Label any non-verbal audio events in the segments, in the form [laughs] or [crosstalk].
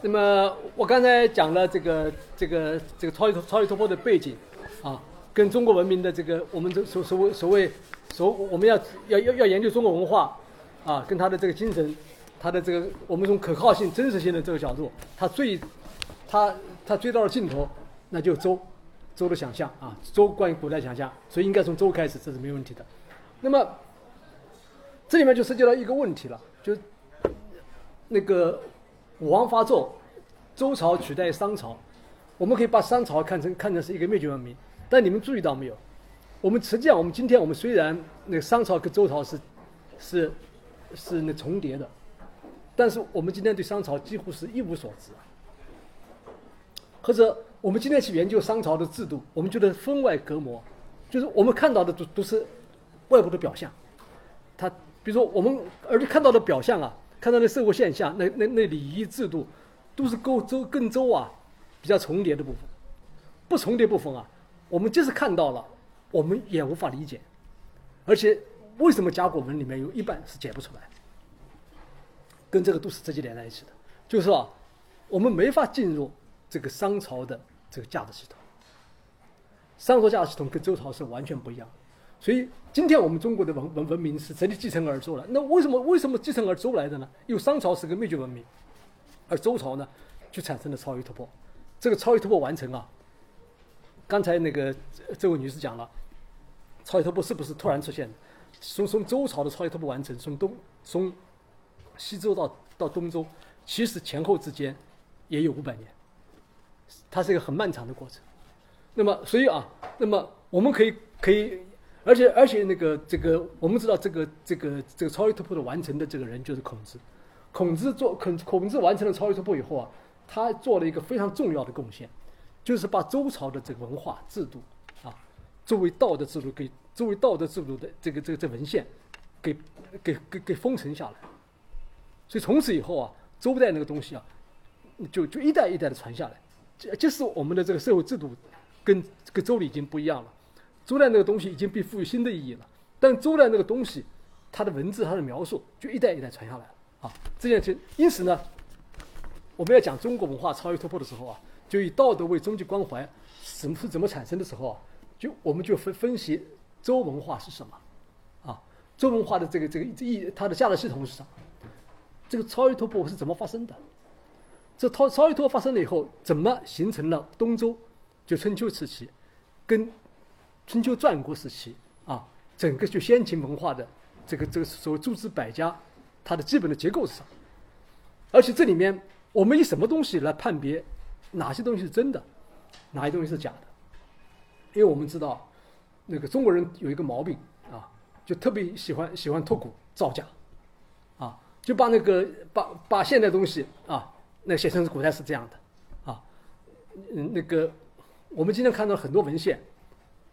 那么我刚才讲了这个这个这个超越超越突破的背景，啊，跟中国文明的这个我们这所所谓所谓所我们要要要要研究中国文化，啊，跟他的这个精神，他的这个我们从可靠性、真实性的这个角度，他最他他追到了尽头，那就周周的想象啊，周关于古代想象，所以应该从周开始，这是没问题的。那么这里面就涉及到一个问题了，就那个武王伐纣，周朝取代商朝，我们可以把商朝看成看成是一个灭绝文明，但你们注意到没有？我们实际上我们今天我们虽然那个商朝跟周朝是是是那重叠的，但是我们今天对商朝几乎是一无所知。或者我们今天去研究商朝的制度，我们觉得分外隔膜，就是我们看到的都都是外部的表象，它比如说我们而且看到的表象啊。看到的社会现象，那那那礼仪制度，都是跟周跟周啊比较重叠的部分，不重叠部分啊，我们即使看到了，我们也无法理解，而且为什么甲骨文里面有一半是解不出来，跟这个都是直接连在一起的，就是说，我们没法进入这个商朝的这个价值系统，商朝价值系统跟周朝是完全不一样。所以，今天我们中国的文文文明是直接继承而周了。那为什么为什么继承而周来的呢？因为商朝是个灭绝文明，而周朝呢，就产生了超越突破。这个超越突破完成啊，刚才那个这位女士讲了，超越突破是不是突然出现的？从从周朝的超越突破完成，从东从西周到到东周，其实前后之间也有五百年，它是一个很漫长的过程。那么，所以啊，那么我们可以可以。而且而且那个这个我们知道这个这个这个超越突破的完成的这个人就是孔子，孔子做孔孔子完成了超越突破以后啊，他做了一个非常重要的贡献，就是把周朝的这个文化制度啊，作为道德制度给作为道德制度的这个这个这文献，给给给给封存下来。所以从此以后啊，周代那个东西啊，就就一代一代的传下来，这就是我们的这个社会制度跟跟周礼已经不一样了。周代那个东西已经被赋予新的意义了，但周代那个东西，它的文字、它的描述就一代一代传下来了啊。这件事，因此呢，我们要讲中国文化超越突破的时候啊，就以道德为终极关怀，怎么是怎么产生的时候啊，就我们就分分析周文化是什么啊，周文化的这个这个意，它的价值系统是什么？这个超越突破是怎么发生的？这超超越突破发生了以后，怎么形成了东周？就春秋时期，跟春秋战国时期啊，整个就先秦文化的这个这个所谓诸子百家，它的基本的结构是什么？而且这里面我们以什么东西来判别哪些东西是真的，哪些东西是假的？因为我们知道，那个中国人有一个毛病啊，就特别喜欢喜欢脱古造假，啊，就把那个把把现代东西啊，那写成是古代是这样的，啊，嗯，那个我们今天看到很多文献。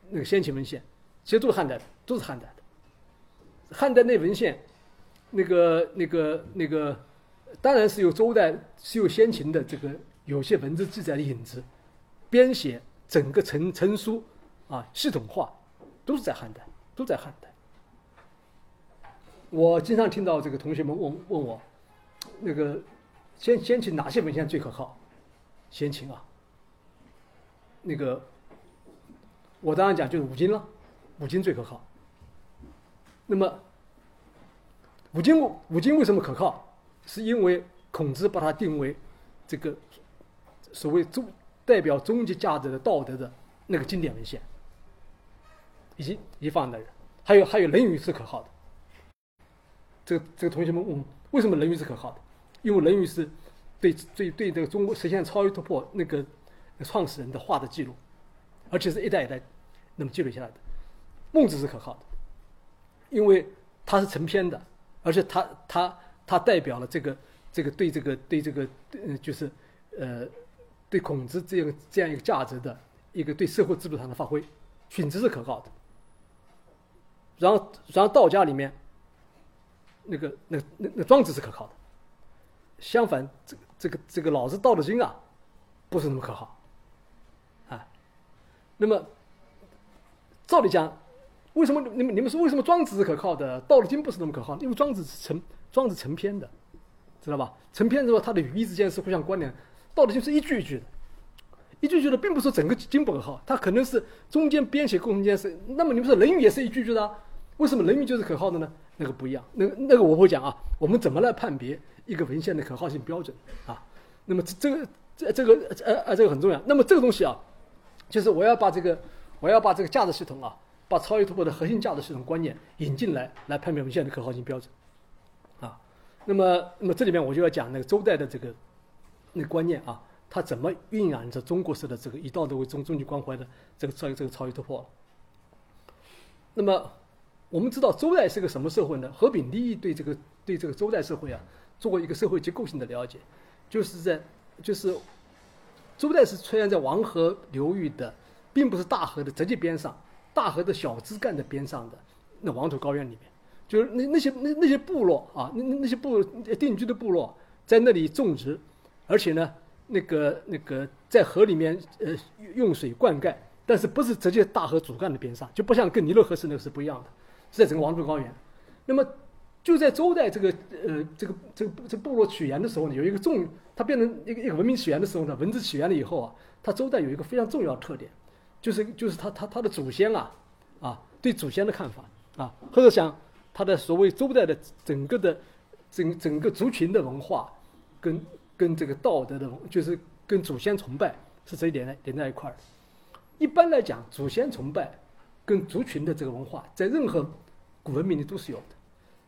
那个先秦文献，其实都是汉代的，都是汉代的。汉代那文献，那个、那个、那个，当然是有周代，是有先秦的这个有些文字记载的影子。编写整个成成书啊，系统化都是在汉代，都在汉代。我经常听到这个同学们问问我，那个先先秦哪些文献最可靠？先秦啊，那个。我当然讲就是五经了，五经最可靠。那么，五经五经为什么可靠？是因为孔子把它定为这个所谓终代表终极价值的道德的那个经典文献，以及一放的人，还有还有《论语》是可靠的。这个这个同学们问，为什么《论语》是可靠的？因为《论语》是对对对这个中国实现超越突破那个创始人的话的记录，而且是一代一代。那么记录下来的，孟子是可靠的，因为他是成篇的，而且他他他代表了这个这个对这个对这个呃就是呃对孔子这样这样一个价值的一个对社会制度上的发挥，荀子是可靠的。然后然后道家里面，那个那那那庄子是可靠的，相反这这个这个老子《道德经》啊，不是那么可靠，啊，那么。照理讲，为什么你们你们说为什么庄子是可靠的，《道德经》不是那么可靠？因为庄子是成庄子成篇的，知道吧？成篇之后，它的语义之间是互相关联，道德经是一句一句的，一句句的，并不是整个经本号，它可能是中间编写过程间是。那么你们说《论语》也是一句句的，为什么《论语》就是可靠的呢？那个不一样，那个那个我会讲啊。我们怎么来判别一个文献的可靠性标准啊？那么这这个这这个呃呃这个很重要。那么这个东西啊，就是我要把这个我要把这个价值系统啊。把超越突破的核心价值系统观念引进来，来判别文献的可靠性标准，啊，那么，那么这里面我就要讲那个周代的这个那观念啊，它怎么蕴养着中国式的这个以道德为中终极关怀的这个超这个超越突破。那么，我们知道周代是个什么社会呢？何炳棣对这个对这个周代社会啊，做过一个社会结构性的了解，就是在就是周代是出现在黄河流域的，并不是大河的直接边上。大河的小支干的边上的那黄土高原里面，就是那那些那那些部落啊，那那些部定居的部落在那里种植，而且呢，那个那个在河里面呃用水灌溉，但是不是直接大河主干的边上，就不像跟尼罗河是那个是不一样的，是在整个黄土高原。那么就在周代这个呃这个这个这部落起源的时候呢，有一个重，它变成一个一个文明起源的时候呢，文字起源了以后啊，它周代有一个非常重要的特点。就是就是他他他的祖先啊，啊对祖先的看法啊，或者讲他的所谓周代的整个的整整个族群的文化，跟跟这个道德的，就是跟祖先崇拜是这一点连在一块儿。一般来讲，祖先崇拜跟族群的这个文化，在任何古文明里都是有的，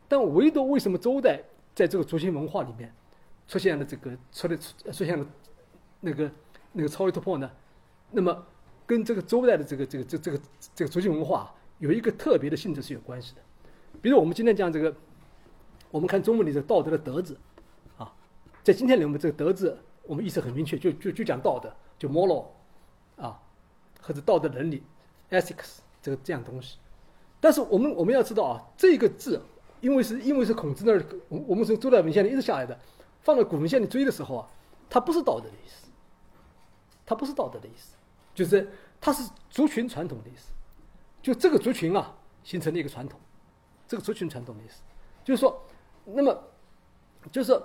但唯独为什么周代在这个族群文化里面出现了这个出的出现了那个那个超越突破呢？那么。跟这个周代的这个这个这这个这个族群文化有一个特别的性质是有关系的，比如我们今天讲这个，我们看中文里的道德的德字，啊，在今天里我们这个德字，我们意思很明确，就就就讲道德，就 moral，啊，或者道德伦理，ethics 这个这样东西。但是我们我们要知道啊，这个字，因为是因为是孔子那儿，我我们从周代文献里一直下来的，放到古文献里追的时候啊，它不是道德的意思，它不是道德的意思。就是它是族群传统的意思，就这个族群啊形成了一个传统，这个族群传统的意思，就是说，那么就是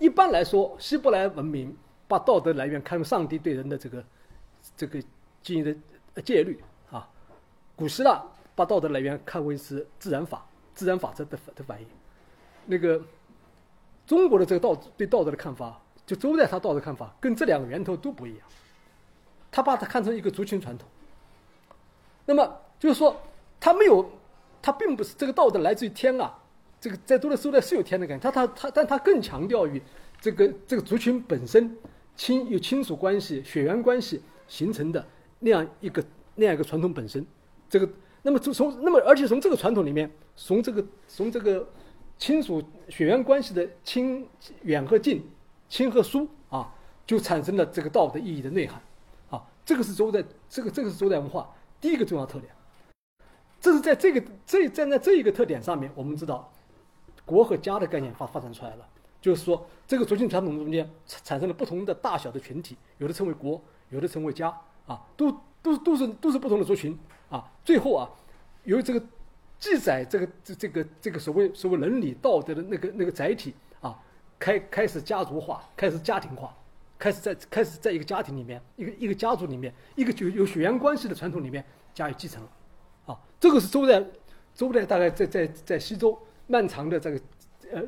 一般来说，希伯来文明把道德来源看作上帝对人的这个这个经营的戒律啊，古希腊把道德来源看为是自然法、自然法则的的反应，那个中国的这个道对道德的看法，就周代他道德看法跟这两个源头都不一样。他把它看成一个族群传统，那么就是说，他没有，他并不是这个道德来自于天啊，这个在多的时代是有天的感觉，他他他，但他更强调于这个这个族群本身亲有亲属关系、血缘关系形成的那样一个那样一个传统本身，这个那么从从那么而且从这个传统里面，从这个从这个亲属血缘关系的亲远和近、亲和疏啊，就产生了这个道德意义的内涵。这个是周代，这个这个是周代文化第一个重要特点。这是在这个这站在这一个特点上面，我们知道国和家的概念发发展出来了。就是说，这个族群传统中间产生了不同的大小的群体，有的称为国，有的称为家，啊，都都都是都是不同的族群啊。最后啊，由于这个记载这个这这个这个所谓所谓伦理道德的那个那个载体啊，开开始家族化，开始家庭化。开始在开始在一个家庭里面，一个一个家族里面，一个就有血缘关系的传统里面加以继承，啊，这个是周代，周代大概在在在西周漫长的这个呃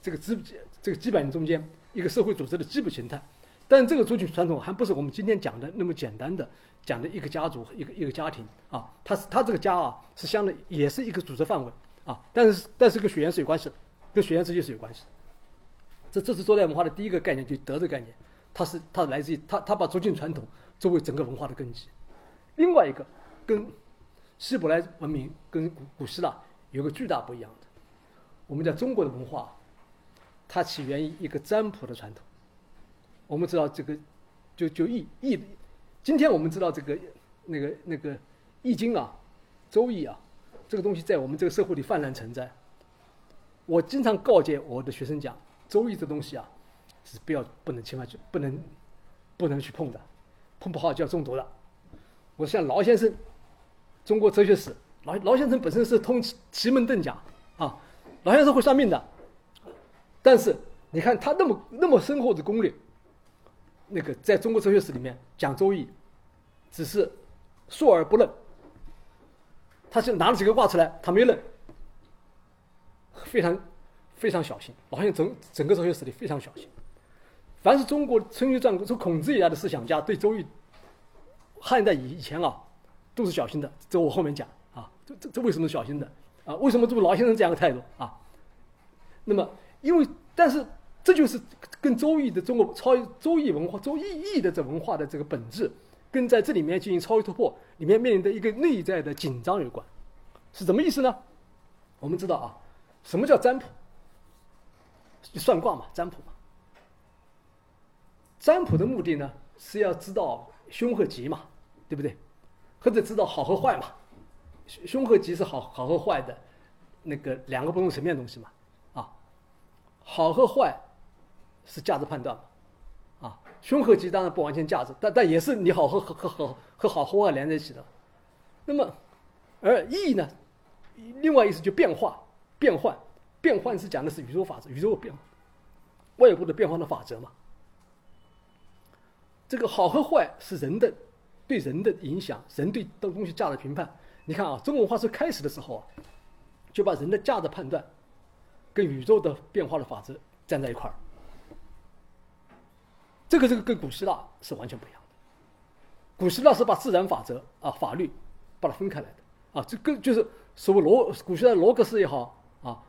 这个基这个几百年中间一个社会组织的基本形态，但这个族群传统还不是我们今天讲的那么简单的讲的一个家族一个一个家庭啊，它是它这个家啊是相对也是一个组织范围啊，但是但是跟血缘是有关系的，跟血缘之间是有关系的，这这是周代文化的第一个概念，就德的概念。它是它来自于它它把族群传统作为整个文化的根基。另外一个跟希伯来文明跟古古希腊有个巨大不一样的，我们讲中国的文化，它起源于一个占卜的传统。我们知道这个就就易易，今天我们知道这个那个那个易经啊，周易啊，这个东西在我们这个社会里泛滥存在。我经常告诫我的学生讲，周易这东西啊。是不要不能千万去不能不能去碰的，碰不好就要中毒的。我像劳先生，中国哲学史，劳劳先生本身是通奇奇门遁甲啊，劳先生会算命的，但是你看他那么那么深厚的功力，那个在中国哲学史里面讲《周易》，只是述而不论。他就拿了几个卦出来，他没认，非常非常小心，好像整整个哲学史里非常小心。凡是中国春秋战国从孔子以来的思想家，对《周易》汉代以以前啊，都是小心的。这我后面讲啊，这这这为什么小心的啊？为什么这么老先生这样的态度啊？那么，因为但是这就是跟《周易》的中国超《周易》文化、《周易》易的这文化的这个本质。跟在这里面进行超越突破，里面面临的一个内在的紧张有关，是什么意思呢？我们知道啊，什么叫占卜？算卦嘛，占卜嘛。占卜的目的呢，是要知道凶和吉嘛，对不对？或者知道好和坏嘛。凶和吉是好好和坏的那个两个不同层面的东西嘛。啊，好和坏是价值判断嘛。啊凶和吉当然不完全价值，但但也是你好和和和和和好和坏连在一起的。那么，而易呢，另外意思就变化、变换、变换是讲的是宇宙法则、宇宙变外部的变化的法则嘛。这个好和坏是人的对人的影响，人对的东西价值评判。你看啊，中国文化是开始的时候啊，就把人的价值判断跟宇宙的变化的法则站在一块儿。这个这个跟古希腊是完全不一样的。古希腊是把自然法则啊法律把它分开来的啊，这个就是所谓罗古希腊罗格斯也好啊，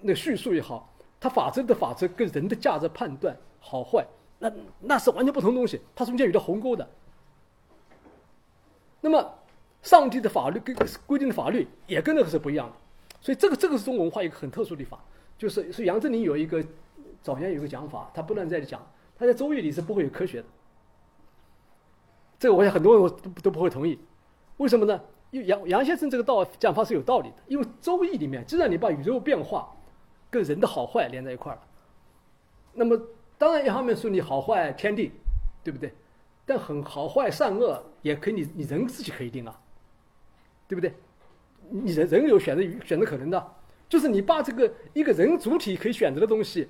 那叙述也好，它法则的法则跟人的价值判断好坏，那那是完全不同东西，它中间有条鸿沟的。那么上帝的法律跟规定的法律也跟那个是不一样的，所以这个这个是中国文化一个很特殊的地方，就是是杨振宁有一个早年有一个讲法，他不断在讲。他在《周易》里是不会有科学的，这个我想很多人都都不会同意。为什么呢？因为杨杨先生这个道讲法是有道理的。因为《周易》里面，既然你把宇宙变化跟人的好坏连在一块儿了，那么当然一方面说你好坏天定，对不对？但很好坏善恶也可以你你人自己可以定啊，对不对？你人人有选择选择可能的，就是你把这个一个人主体可以选择的东西，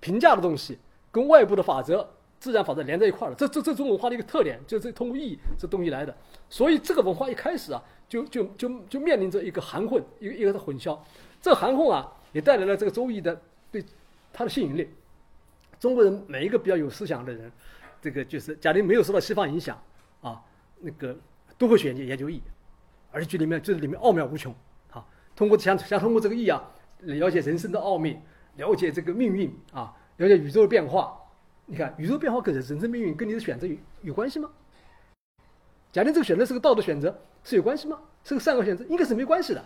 评价的东西。跟外部的法则、自然法则连在一块了，这这这种文化的一个特点，就是通过意义这东西来的。所以这个文化一开始啊，就就就就面临着一个含混，一个一个的混淆。这含混啊，也带来了这个周易的对它的吸引力。中国人每一个比较有思想的人，这个就是假定没有受到西方影响啊，那个都会选择研究易，而且这里面这里面奥妙无穷啊。通过想想通过这个易啊，了解人生的奥秘，了解这个命运啊。了解宇宙的变化，你看宇宙变化跟人生命运跟你的选择有有关系吗？假定这个选择是个道德选择，是有关系吗？是个善恶选择，应该是没关系的，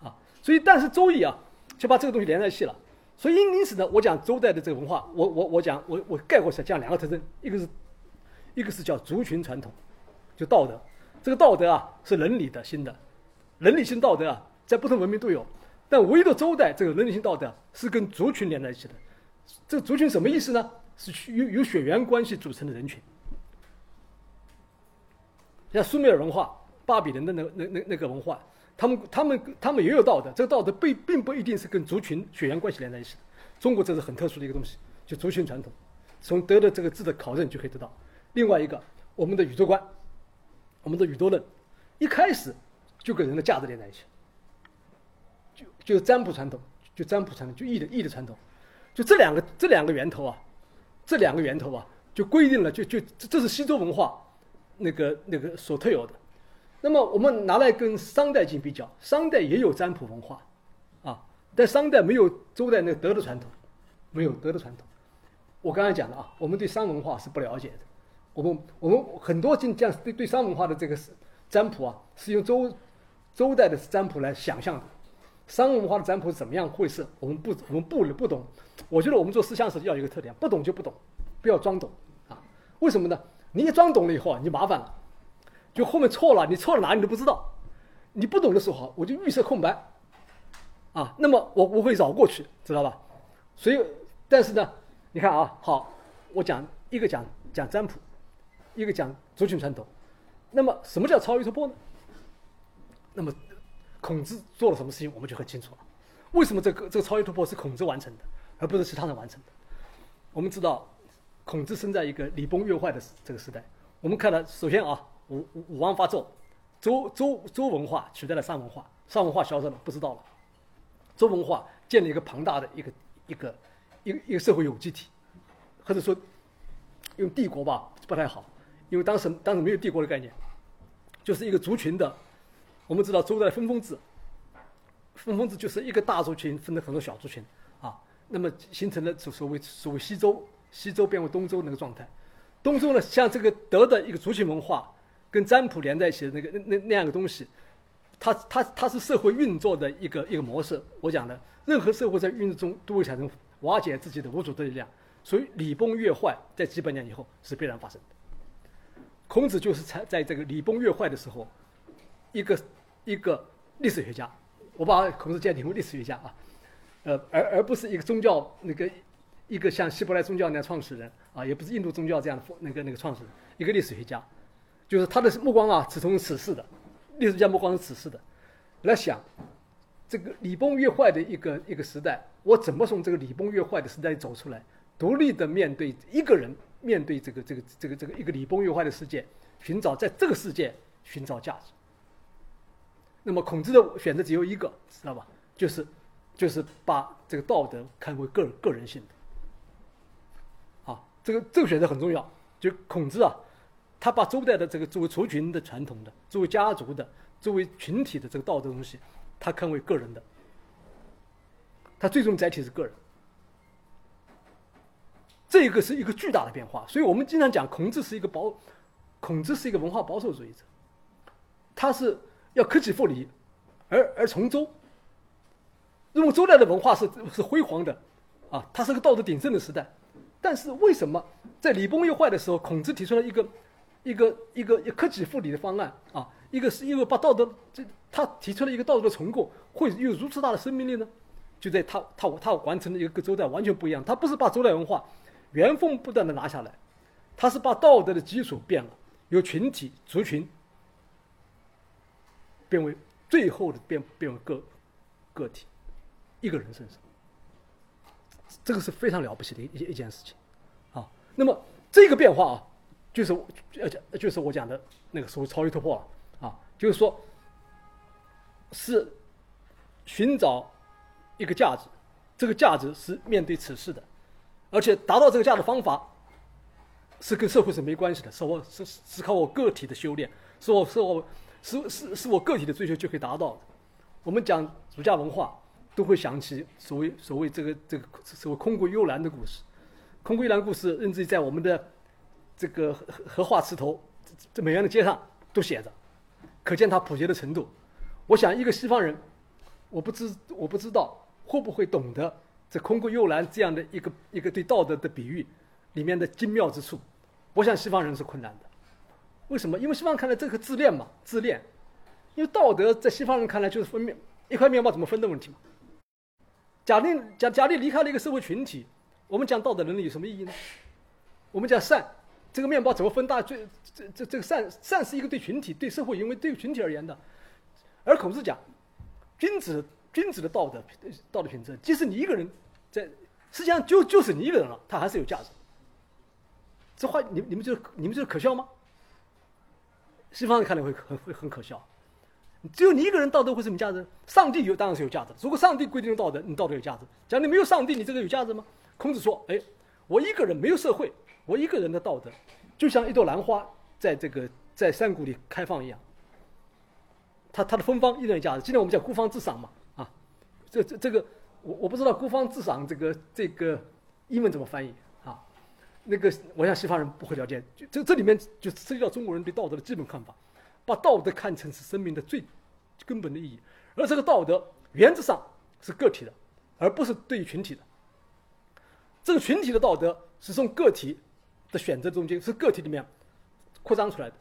啊，所以但是周易啊，就把这个东西连在一起了。所以因因此呢，我讲周代的这个文化，我我我讲我我概括起来讲两个特征，一个是一个是叫族群传统，就道德，这个道德啊是伦理的新的，伦理性道德啊在不同文明都有，但唯独周代这个伦理性道德是跟族群连在一起的。这个族群什么意思呢？是由由血缘关系组成的人群。像苏美尔文化、巴比伦的那那那那个文化，他们他们他们也有道德，这个道德并并不一定是跟族群血缘关系连在一起的。中国这是很特殊的一个东西，就族群传统，从得的这个字的考证就可以得到。另外一个，我们的宇宙观，我们的宇宙论，一开始就跟人的价值连在一起，就就占卜传统，就占卜传统，就易的易的传统。就这两个这两个源头啊，这两个源头啊，就规定了，就就这这是西周文化那个那个所特有的。那么我们拿来跟商代进行比较，商代也有占卜文化，啊，但商代没有周代那个德的传统，没有德的传统。我刚才讲的啊，我们对商文化是不了解的，我们我们很多进这样对对商文化的这个占卜啊，是用周周代的占卜来想象的。商文化的占卜怎么样回事？我们不我们不不懂。我觉得我们做思想史要有一个特点，不懂就不懂，不要装懂啊！为什么呢？你一装懂了以后啊，你就麻烦了，就后面错了，你错了哪你都不知道。你不懂的时候，我就预设空白啊，那么我我会绕过去，知道吧？所以，但是呢，你看啊，好，我讲一个讲讲占卜，一个讲族群传统。那么，什么叫超越突破呢？那么，孔子做了什么事情，我们就很清楚了。为什么这个这个超越突破是孔子完成的？而不是其他人完成的。我们知道，孔子生在一个礼崩乐坏的这个时代。我们看了，首先啊，武武王伐纣，周周周文化取代了商文化，商文化消失了，不知道了。周文化建立一个庞大的一个一个一个一个社会有机体，或者说用帝国吧不太好，因为当时当时没有帝国的概念，就是一个族群的。我们知道周代分封制，分封制就是一个大族群分了很多小族群啊，那么形成了所所谓所谓西周，西周变为东周那个状态。东周呢，像这个德的一个族群文化，跟占卜连在一起的那个那那那样的东西，它它它是社会运作的一个一个模式。我讲的，任何社会在运作中都会产生瓦解自己的无主的力量，所以礼崩乐坏在几百年以后是必然发生的。孔子就是在在这个礼崩乐坏的时候，一个。一个历史学家，我把孔子鉴定为历史学家啊，呃，而而不是一个宗教那个一个像希伯来宗教那样创始人啊，也不是印度宗教这样的那个那个创始人，一个历史学家，就是他的目光啊是从此世的，历史家目光是此世的，来想这个礼崩乐坏的一个一个时代，我怎么从这个礼崩乐坏的时代走出来，独立的面对一个人面对这个这个这个这个一个礼崩乐坏的世界，寻找在这个世界寻找价值。那么孔子的选择只有一个，知道吧？就是，就是把这个道德看为个个人性的。啊，这个这个选择很重要。就孔子啊，他把周代的这个作为族群的传统的、作为家族的、作为群体的这个道德东西，他看为个人的。他最终载体是个人。这个是一个巨大的变化。所以我们经常讲，孔子是一个保，孔子是一个文化保守主义者，他是。要克己复礼，而而从周。认为周代的文化是是辉煌的，啊，它是个道德鼎盛的时代。但是为什么在礼崩乐坏的时候，孔子提出了一个一个一个克己复礼的方案啊？一个是因为把道德这他提出了一个道德的重构，会有如此大的生命力呢？就在他他他完成了一个周代完全不一样。他不是把周代文化原封不动的拿下来，他是把道德的基础变了，由群体族群。变为最后的变变为个个体，一个人身上，这个是非常了不起的一一件事情，啊，那么这个变化啊，就是呃讲就是我讲的那个所谓超越突破了啊，就是说，是寻找一个价值，这个价值是面对此事的，而且达到这个价值方法是跟社会是没关系的，是我是是靠我个体的修炼，是我是我。是是是我个体的追求就可以达到的。我们讲儒家文化，都会想起所谓所谓这个这个所谓空谷幽兰的故事。空谷幽兰故事，甚至在我们的这个荷荷花池头这这美元的街上都写着，可见它普及的程度。我想一个西方人，我不知我不知道会不会懂得这空谷幽兰这样的一个一个对道德的比喻里面的精妙之处。我想西方人是困难的。为什么？因为西方看来这个自恋嘛，自恋。因为道德在西方人看来就是分面一块面包怎么分的问题嘛。假定假假定离开了一个社会群体，我们讲道德伦理有什么意义呢？我们讲善，这个面包怎么分大？最这这这个善善是一个对群体、对社会因为对群体而言的。而孔子讲，君子君子的道德道德品质，即使你一个人在，实际上就就是你一个人了，他还是有价值。这话你你们就你们觉得可笑吗？西方人看来会很会很可笑，只有你一个人道德会什么价值？上帝有当然是有价值。如果上帝规定的道德，你道德有价值。假如你没有上帝，你这个有价值吗？孔子说：“哎，我一个人没有社会，我一个人的道德，就像一朵兰花在这个在山谷里开放一样。它它的芬芳依然有价值。今天我们讲孤芳自赏嘛，啊，这这这个我我不知道孤芳自赏这个这个英文怎么翻译啊。”那个，我想西方人不会了解，就这这里面就涉及到中国人对道德的基本看法，把道德看成是生命的最根本的意义，而这个道德原则上是个体的，而不是对于群体的。这个群体的道德是从个体的选择中间，是个体里面扩张出来的。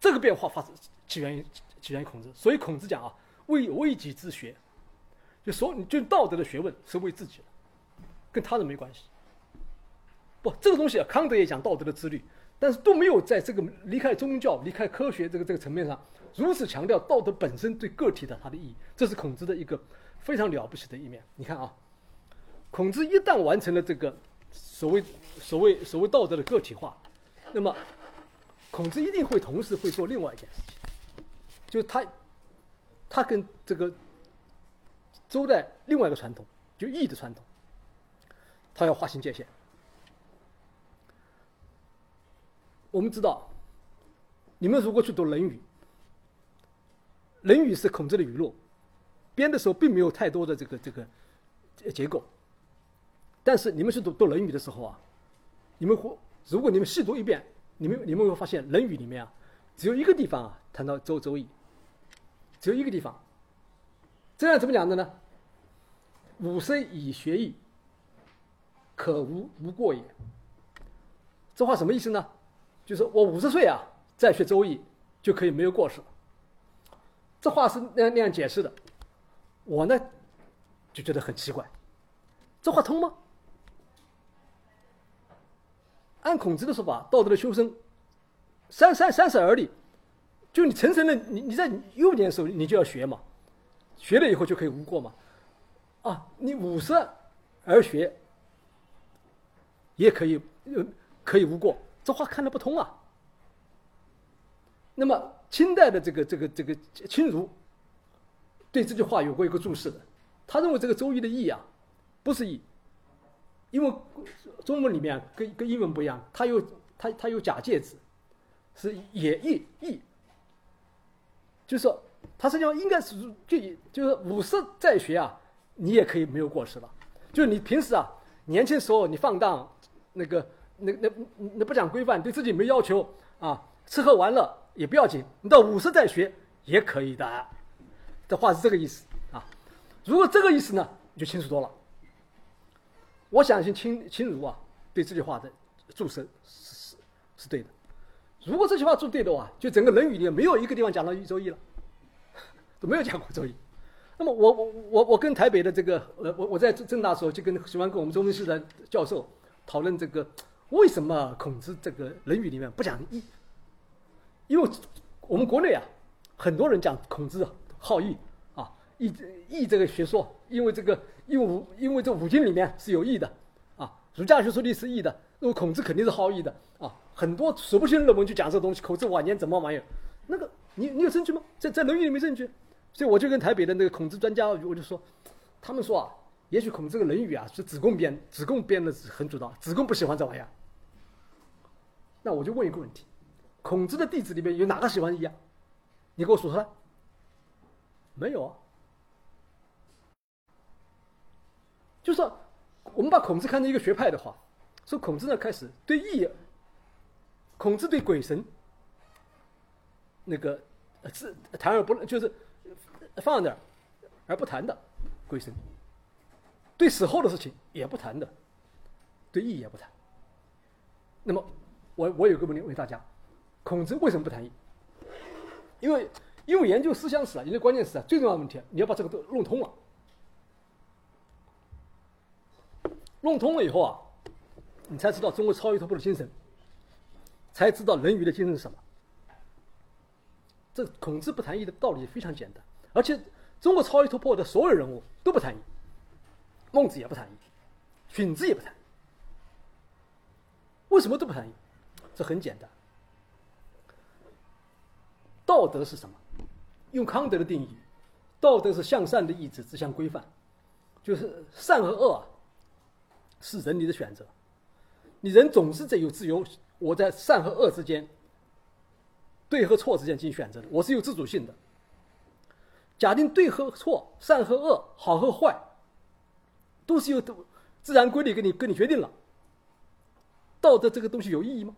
这个变化发生起源于起源于孔子，所以孔子讲啊，为为己之学，就说就道德的学问是为自己的，跟他人没关系。不，这个东西啊，康德也讲道德的自律，但是都没有在这个离开宗教、离开科学这个这个层面上如此强调道德本身对个体的它的意义。这是孔子的一个非常了不起的一面。你看啊，孔子一旦完成了这个所谓所谓所谓道德的个体化，那么孔子一定会同时会做另外一件事情，就是他他跟这个周代另外一个传统，就义的传统，他要划清界限。我们知道，你们如果去读《论语》，《论语》是孔子的语录，编的时候并没有太多的这个这个结构。但是你们去读读《论语》的时候啊，你们会如果你们细读一遍，你们你们会发现，《论语》里面啊，只有一个地方啊谈到周周易，只有一个地方。这样怎么讲的呢？五十以学艺，可无无过也。这话什么意思呢？就是我五十岁啊，再学周易就可以没有过失。这话是那样那样解释的，我呢就觉得很奇怪，这话通吗？按孔子的说法，道德的修身，三三三十而立，就你成神了，你你在幼年的时候你就要学嘛，学了以后就可以无过嘛，啊，你五十而学也可以呃可以无过。这话看得不通啊。那么清代的这个这个这个清儒对这句话有过一个注释的，他认为这个《周易》的义啊，不是义，因为中文里面跟跟英文不一样，它有它它有假借字，是也义义，就是说他实际上应该是就就是五十再学啊，你也可以没有过失了，就是你平时啊年轻时候你放荡那个。那那那不讲规范，对自己没要求啊，吃喝玩乐也不要紧，你到五十再学也可以的。这话是这个意思啊。如果这个意思呢，你就清楚多了。我相信清清儒啊，对这句话的注释是是是对的。如果这句话注对的话，就整个《论语》里面没有一个地方讲到《周易》了，[laughs] 都没有讲过《周易》。那么我我我我跟台北的这个呃，我我在正大的时候就跟喜欢跟我们中文系的教授讨论这个。为什么孔子这个《论语》里面不讲义？因为我们国内啊，很多人讲孔子好义啊，义义这个学说，因为这个因为五因为这五经里面是有义的啊，儒家学说里是义的，那么孔子肯定是好义的啊。很多数不清论文就讲这个东西，孔子晚年怎么玩意儿？那个你你有证据吗？在在《论语》里没证据，所以我就跟台北的那个孔子专家我就说，他们说啊，也许孔子这个《论语》啊是子贡编，子贡编的很主导，子贡不喜欢这玩意儿。那我就问一个问题：孔子的弟子里面有哪个喜欢义啊？你给我数出来。没有啊。就是说我们把孔子看成一个学派的话，说孔子呢开始对义，孔子对鬼神那个是谈而不论，就是放那儿而不谈的鬼神，对死后的事情也不谈的，对义也不谈。那么。我我有个问题问大家：孔子为什么不谈义？因为因为研究思想史啊，研究关键词啊，最重要的问题，你要把这个都弄通了。弄通了以后啊，你才知道中国超越突破的精神，才知道《人鱼》的精神是什么。这孔子不谈义的道理非常简单，而且中国超越突破的所有人物都不谈义，孟子也不谈义，荀子也不谈。为什么都不谈义？这很简单，道德是什么？用康德的定义，道德是向善的意志，指向规范，就是善和恶啊是人你的选择。你人总是在有自由，我在善和恶之间，对和错之间进行选择的，我是有自主性的。假定对和错、善和恶、好和坏，都是由自然规律给你给你决定了。道德这个东西有意义吗？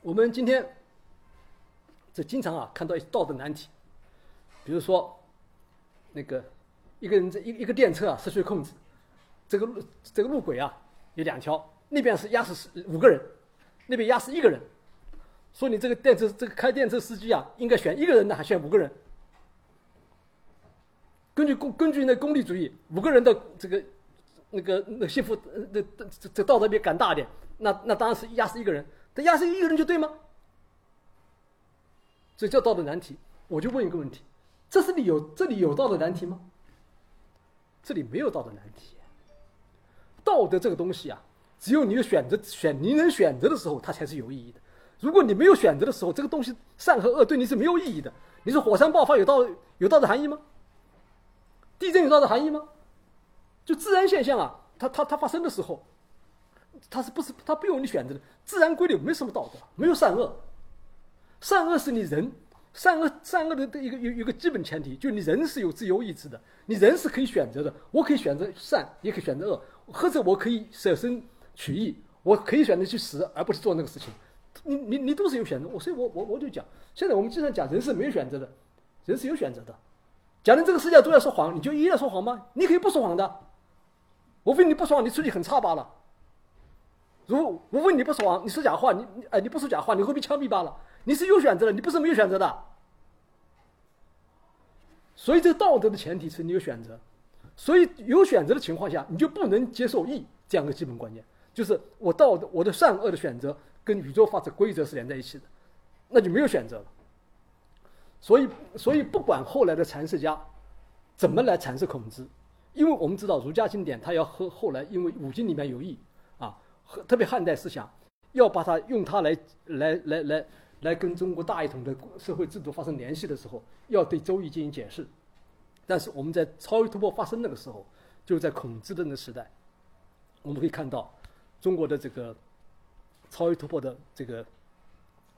我们今天这经常啊看到一些道德难题，比如说那个一个人在一一个电车啊失去控制，这个路这个路轨啊有两条，那边是压死五个人，那边压死一个人，说你这个电车这个开电车司机啊应该选一个人呢，还选五个人？根据公根据那功利主义，五个人的这个那个那幸福那这这道德比感大点，那那当然是压死一个人。他压死一个人就对吗？这叫道德难题。我就问一个问题：这是你有这里有道德难题吗？这里没有道德难题。道德这个东西啊，只有你有选择选你能选择的时候，它才是有意义的。如果你没有选择的时候，这个东西善和恶对你是没有意义的。你说火山爆发有道有道德含义吗？地震有道德含义吗？就自然现象啊，它它它发生的时候，它是不是它不由你选择的？自然规律没什么道德，没有善恶。善恶是你人善恶善恶的一个有有个基本前提，就你人是有自由意志的，你人是可以选择的。我可以选择善，也可以选择恶。或者我可以舍身取义，我可以选择去死，而不是做那个事情。你你你都是有选择，我所以我我我就讲，现在我们经常讲人是没有选择的，人是有选择的。假如这个世界都要说谎，你就一定要说谎吗？你可以不说谎的。我问你不说谎，你出去很差罢了。如我问你不说谎，你说假话，你哎你不说假话，你会被枪毙罢了。你是有选择的，你不是没有选择的。所以这个道德的前提是你有选择。所以有选择的情况下，你就不能接受义这样的基本观念，就是我道德我的善恶的选择跟宇宙法则规则是连在一起的，那就没有选择了。所以，所以不管后来的禅释家怎么来阐释孔子，因为我们知道儒家经典它要和后来因为五经里面有义啊，和特别汉代思想要把它用它来来来来来跟中国大一统的社会制度发生联系的时候，要对周易进行解释。但是我们在超越突破发生那个时候，就在孔子的那个时代，我们可以看到中国的这个超越突破的这个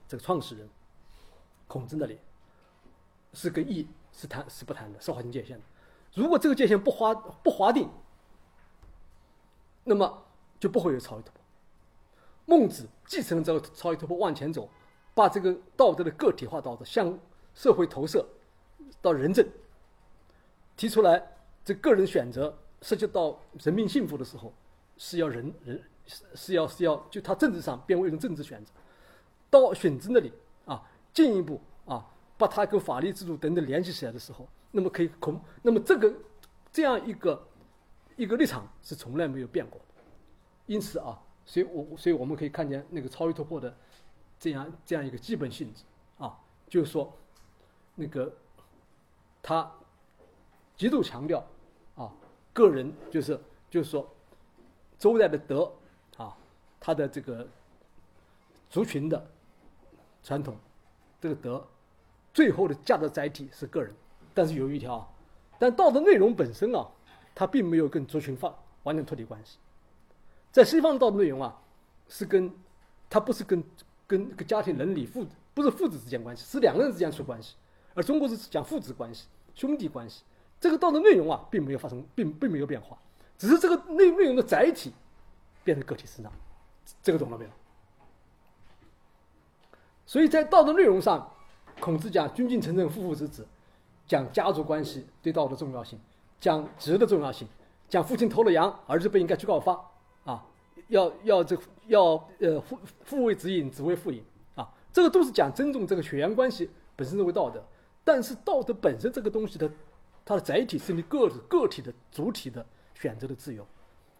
这个创始人孔子那里是跟义是谈是不谈的，是划清界限的。如果这个界限不划不划定，那么就不会有超越突破。孟子继承这个超越突破往前走，把这个道德的个体化道德向社会投射到人政。提出来，这个人选择涉及到人民幸福的时候，是要人人是要是要就他政治上变为一种政治选择。到选择那里啊，进一步啊，把它跟法律制度等等联系起来的时候，那么可以恐，那么这个这样一个一个立场是从来没有变过。因此啊，所以我所以我们可以看见那个超越突破的这样这样一个基本性质啊，就是说那个他。极度强调，啊，个人就是就是说，周代的德，啊，他的这个族群的传统，这个德，最后的价值载体是个人，但是有一条，但道德内容本身啊，它并没有跟族群放完全脱离关系，在西方的道德内容啊，是跟，它不是跟跟个家庭伦理父不是父子之间关系，是两个人之间处关系，而中国是讲父子关系、兄弟关系。这个道德内容啊，并没有发生，并并没有变化，只是这个内内容的载体变成个体身上，这个懂了没有？所以在道德内容上，孔子讲“君君臣臣，父父子子”，讲家族关系对道德重要性，讲直的重要性，讲父亲偷了羊，儿子不应该去告发，要要这要呃父父为子隐，子为父隐啊，这个都是讲尊重这个血缘关系本身作为道德，但是道德本身这个东西的。它的载体是你个个体的主体的选择的自由，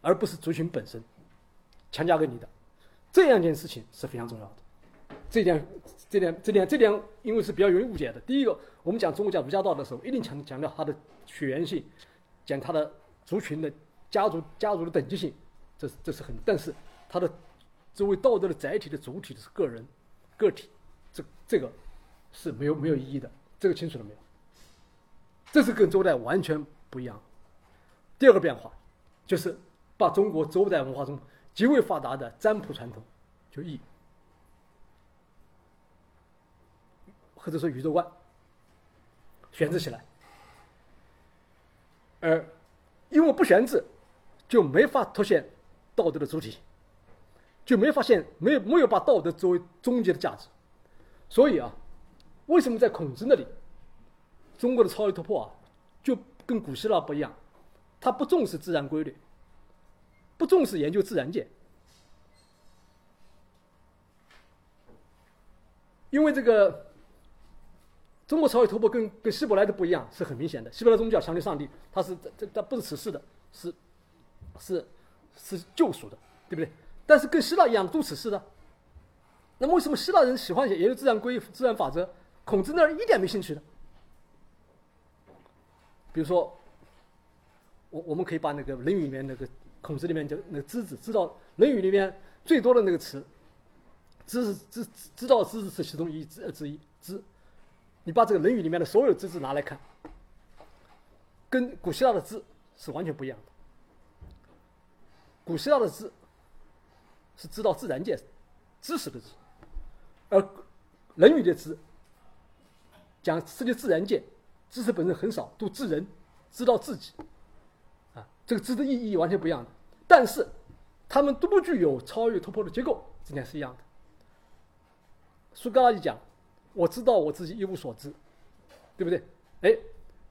而不是族群本身强加给你的。这样一件事情是非常重要的。这点，这点，这点，这点，因为是比较容易误解的。第一个，我们讲中国讲儒家道的时候，一定强强调它的血缘性，讲它的族群的家族家族的等级性，这是这是很。但是它的作为道德的载体的主体的是个人个体，这这个是没有没有意义的。这个清楚了没有？这是跟周代完全不一样。第二个变化，就是把中国周代文化中极为发达的占卜传统，就易，或者说宇宙观，选择起来。而因为不选择，就没法凸显道德的主体，就没发现没有没有把道德作为终极的价值。所以啊，为什么在孔子那里？中国的超越突破啊，就跟古希腊不一样，他不重视自然规律，不重视研究自然界，因为这个中国超越突破跟跟希伯来的不一样，是很明显的。希伯来宗教强调上帝，他是这这他不是此世的，是是是救赎的，对不对？但是跟希腊一样都此事的，那么为什么希腊人喜欢研究自然规自然法则？孔子那儿一点没兴趣的。比如说，我我们可以把那个《论语》里面那个孔子里面就那个知子，知道《论语》里面最多的那个词，知知知道知识是其中一之之一知。你把这个《论语》里面的所有知识拿来看，跟古希腊的知是完全不一样的。古希腊的知是知道自然界知识的知，而《论语》的知讲世界自然界知识本身很少，都知人，知道自己，啊，这个知的意义完全不一样的。但是，他们都不具有超越突破的结构，这点是一样的。苏格拉底讲。我知道我自己一无所知，对不对？哎，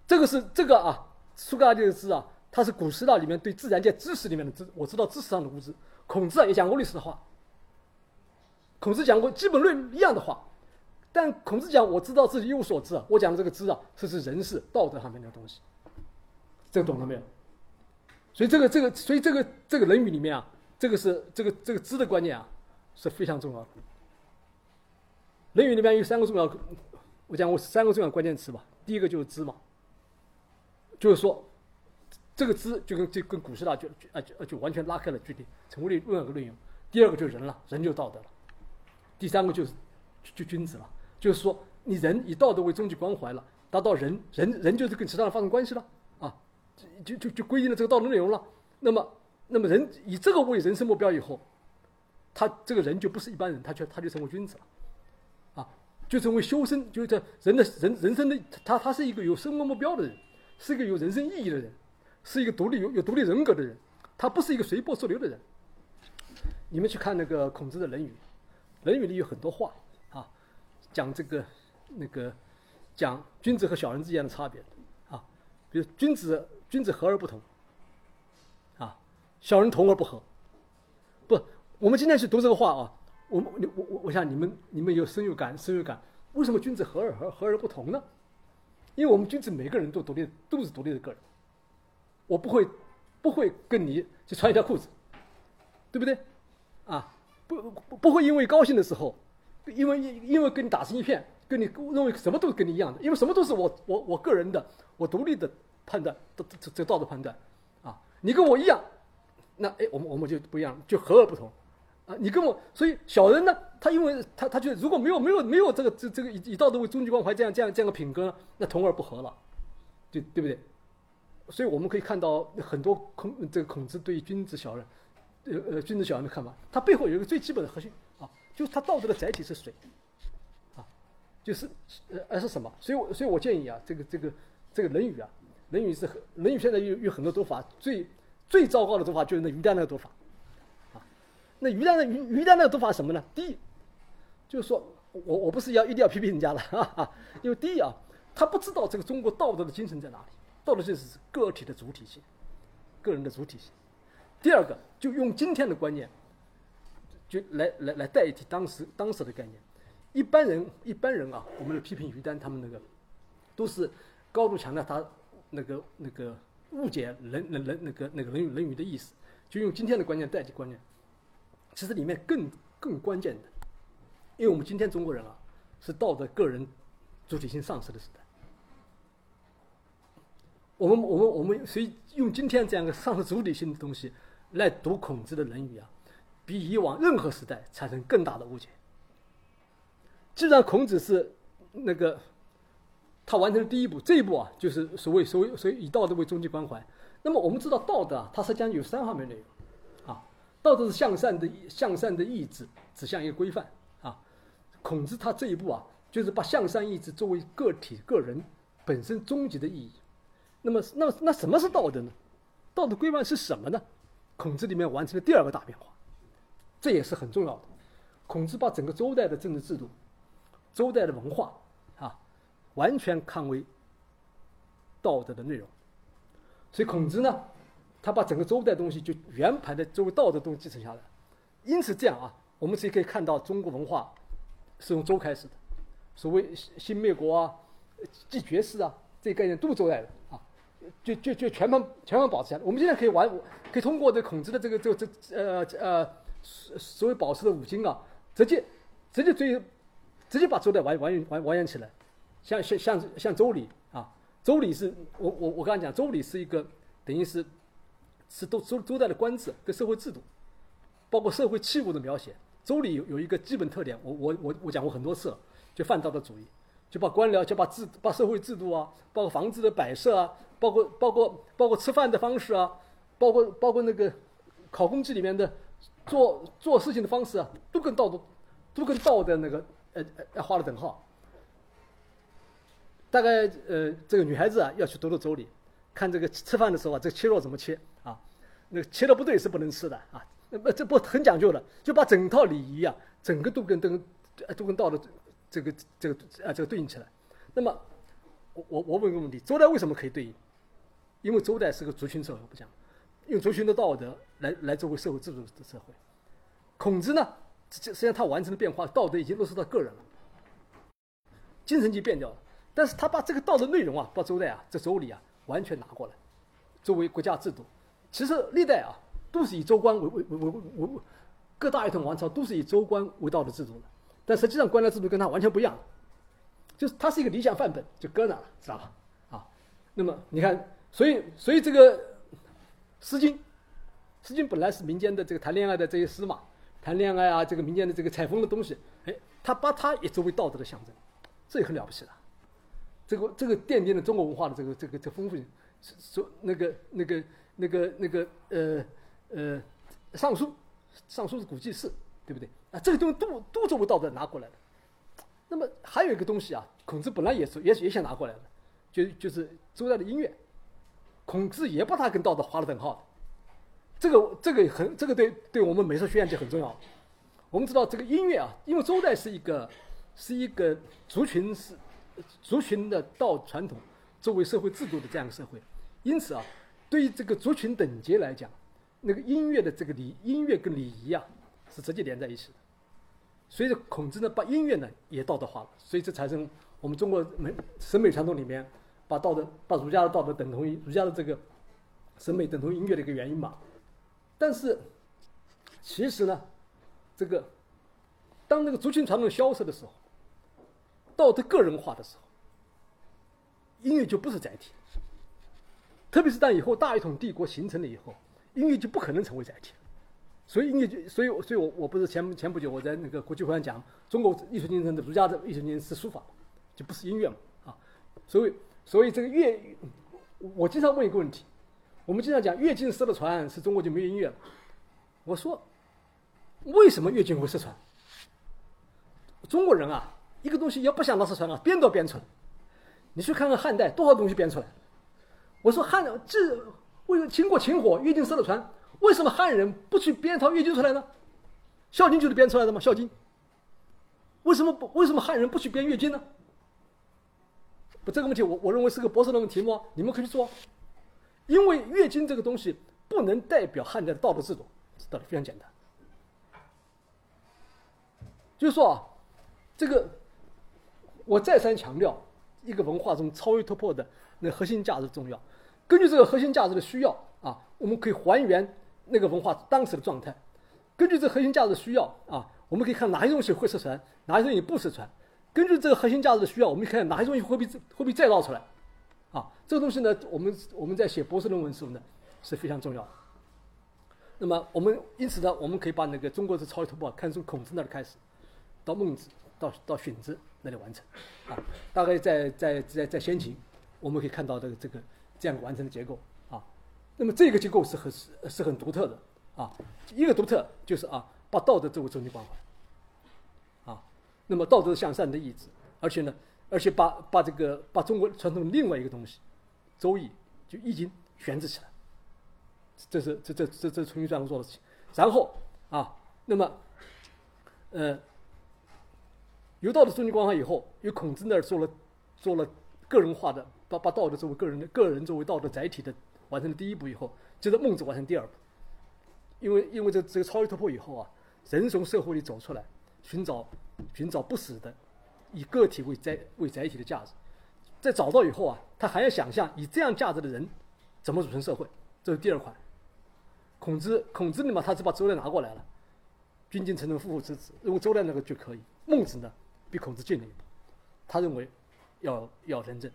这个是这个啊，苏格拉底的知啊，他是古希腊里面对自然界知识里面的知。我知道知识上的无知。孔子啊也讲过类似的话。孔子讲过基本论一样的话，但孔子讲我知道自己一无所知啊，我讲的这个知啊，是指人事道德上面的东西。这个懂了没有？所以这个这个所以这个这个《论语》里面啊，这个是这个这个知的观念啊是非常重要的。《论语》里面有三个重要，我讲过三个重要关键词吧。第一个就是“知”嘛，就是说，这个“知”就跟就跟古希腊就就啊就就完全拉开了距离，成为另外一个内容。第二个就是人了，人就道德了。第三个就是就君子了，就是说你人以道德为终极关怀了，达到人人人就是跟其他人发生关系了啊，就就就规定了这个道德内容了。那么那么人以这个为人生目标以后，他这个人就不是一般人，他就他就成为君子了啊。就成为修身，就是人的人人生的他，他是一个有生活目标的人，是一个有人生意义的人，是一个独立有有独立人格的人，他不是一个随波逐流的人。你们去看那个孔子的《论语》，《论语》里有很多话啊，讲这个那个讲君子和小人之间的差别啊，比如君子君子和而不同啊，小人同而不和。不，我们今天去读这个话啊。我们我我我想你们你们有深有感深有感，为什么君子和而和和而不同呢？因为我们君子每个人都独立都是独立的个人，我不会不会跟你去穿一条裤子，对不对？啊，不不不会因为高兴的时候，因为因为跟你打成一片，跟你认为什么都跟你一样的，因为什么都是我我我个人的我独立的判断，这这这道德判断，啊，你跟我一样，那哎我们我们就不一样，就和而不同。啊，你跟我，所以小人呢，他因为他他觉得如果没有没有没有这个这这个以以道德为终极关怀这样这样这样的品格，那同而不和了，对对不对？所以我们可以看到很多孔这个孔子对君子小人，呃呃君子小人的看法，他背后有一个最基本的核心啊，就是他道德的载体是谁？啊，就是呃呃是什么？所以我所以我建议啊，这个这个这个《论语》啊，《论语》是《论语》现在有有很多读法，最最糟糕的读法就是那于丹那个读法。啊那于丹的于于丹的读法什么呢？第一，就是说我我不是要一定要批评人家了，哈哈，因为第一啊，他不知道这个中国道德的精神在哪里，道德就是个体的主体性，个人的主体性。第二个，就用今天的观念，就来来来代替当时当时的概念。一般人一般人啊，我们的批评于丹他们那个，都是高度强调他那个那个误解人人人那个那个人人鱼的意思，就用今天的观念代替观念。其实里面更更关键的，因为我们今天中国人啊，是道德个人主体性丧失的时代。我们我们我们所以用今天这样一个丧失主体性的东西来读孔子的《论语》啊，比以往任何时代产生更大的误解。既然孔子是那个他完成的第一步，这一步啊，就是所谓所谓所谓以道德为终极关怀。那么我们知道道德啊，它实际上有三方面内容。啊道德是向善的向善的意志指向一个规范啊。孔子他这一步啊，就是把向善意志作为个体个人本身终极的意义。那么，那么那什么是道德呢？道德规范是什么呢？孔子里面完成了第二个大变化，这也是很重要的。孔子把整个周代的政治制度、周代的文化啊，完全看为道德的内容。所以孔子呢。他把整个周代东西就圆盘的作为道德东西继承下来，因此这样啊，我们可以看到中国文化是从周开始的，所谓新灭国啊、继绝世啊这些概念都是周代的，就就就全盘全盘保持下来。我们现在可以完，可以通过这孔子的这个这个这呃呃所谓保持的五经啊，直接直接追直接把周代完完完完原起来，像像像像周礼啊，周礼是我我我刚才讲，周礼是一个等于是是都周周代的官制跟社会制度，包括社会器物的描写。周礼有有一个基本特点，我我我我讲过很多次了，就泛道德主义，就把官僚就把制把社会制度啊，包括房子的摆设啊，包括包括包括吃饭的方式啊，包括包括那个考公记里面的做做事情的方式啊，都跟道德都跟道德那个呃呃画了等号。大概呃，这个女孩子啊要去读读周礼，看这个吃饭的时候啊，这个切肉怎么切啊？那切的不对是不能吃的啊。那么这不很讲究的，就把整套礼仪啊，整个都跟都跟都跟道德这个这个啊这个对应起来。那么我我我问一个问题：周代为什么可以对应？因为周代是个族群社会，不讲用族群的道德来来作为社会制度的社会。孔子呢，实际上他完成了变化，道德已经落实到个人了，精神就变掉了。但是他把这个道德内容啊，把周代啊这周礼啊完全拿过来，作为国家制度。其实历代啊。都是以州官为为为为为各大一统王朝都是以州官为道德制度的，但实际上官僚制度跟他完全不一样，就是它是一个理想范本，就搁那了，知道吧？啊，那么你看，所以所以这个《诗经》，《诗经》本来是民间的这个谈恋爱的这些诗嘛，谈恋爱啊，这个民间的这个采风的东西，哎，他把它也作为道德的象征，这也很了不起的，这个这个奠定了中国文化的这个这个这丰富性，说那个那个那个那个呃。呃，尚书，尚书是古记事，对不对？啊，这个东西都都作为道德拿过来的。那么还有一个东西啊，孔子本来也是也也想拿过来的，就就是周代的音乐，孔子也把它跟道德划了等号的。这个这个很这个对对我们美术学院就很重要。我们知道这个音乐啊，因为周代是一个是一个族群是族群的道传统作为社会制度的这样一个社会，因此啊，对于这个族群等级来讲。那个音乐的这个礼，音乐跟礼仪啊，是直接连在一起的。随着孔子呢，把音乐呢也道德化了，所以这产生我们中国美审美传统里面，把道德把儒家的道德等同于儒家的这个审美等同于音乐的一个原因嘛。但是其实呢，这个当那个族群传统消失的时候，道德个人化的时候，音乐就不是载体。特别是当以后大一统帝国形成了以后。音乐就不可能成为载体，所以音乐就，所以，所以我我不是前前不久我在那个国际会上讲，中国艺术精神的儒家的艺术精神是书法，就不是音乐嘛啊，所以，所以这个乐，我经常问一个问题，我们经常讲乐经失了传，是中国就没有音乐了。我说，为什么乐经会失传？中国人啊，一个东西要不想它失传啊，编都编出来。你去看看汉代多少东西编出来，我说汉这。为了经过秦火，乐经失了传，为什么汉人不去编一套乐经出来呢？孝经就是编出来的吗？孝经，为什么不？为什么汉人不去编乐经呢？不，这个问题我我认为是个博士论文题目，你们可以去做。因为乐经这个东西不能代表汉代的道德制度，道理非常简单。就是说啊，这个我再三强调，一个文化中超越突破的那核心价值重要。根据这个核心价值的需要啊，我们可以还原那个文化当时的状态。根据这核心价值的需要啊，我们可以看哪些东西会失传，哪些东西不失传。根据这个核心价值的需要，我们看哪些东西会被会被再造出来。啊，这个东西呢，我们我们在写博士论文的时候呢是非常重要的。那么我们因此呢，我们可以把那个中国的超级突破看从孔子那里开始，到孟子，到到荀子那里完成。啊，大概在在在在先秦，我们可以看到的这个。这样完成的结构，那么这个结构是很是是很独特的啊。一个独特就是啊，把道德作为中心关怀啊。那么道德向善的意志，而且呢，而且把把这个把中国传统的另外一个东西《周易》就《易经》悬置起来，这是这这这这重新这样做的事情。然后啊，那么呃，有道德中心关怀以后，有孔子那儿做了做了个人化的。把把道德作为个人的个人作为道德载体的完成了第一步以后，接着孟子完成第二步。因为因为这这个超越突破以后啊，人从社会里走出来，寻找寻找不死的以个体为载为载体的价值，在找到以后啊，他还要想象以这样价值的人怎么组成社会，这是第二块。孔子孔子呢嘛，他是把周代拿过来了，君君臣臣父父子子，认为周代那个就可以。孟子呢，比孔子进了一步，他认为要要仁政。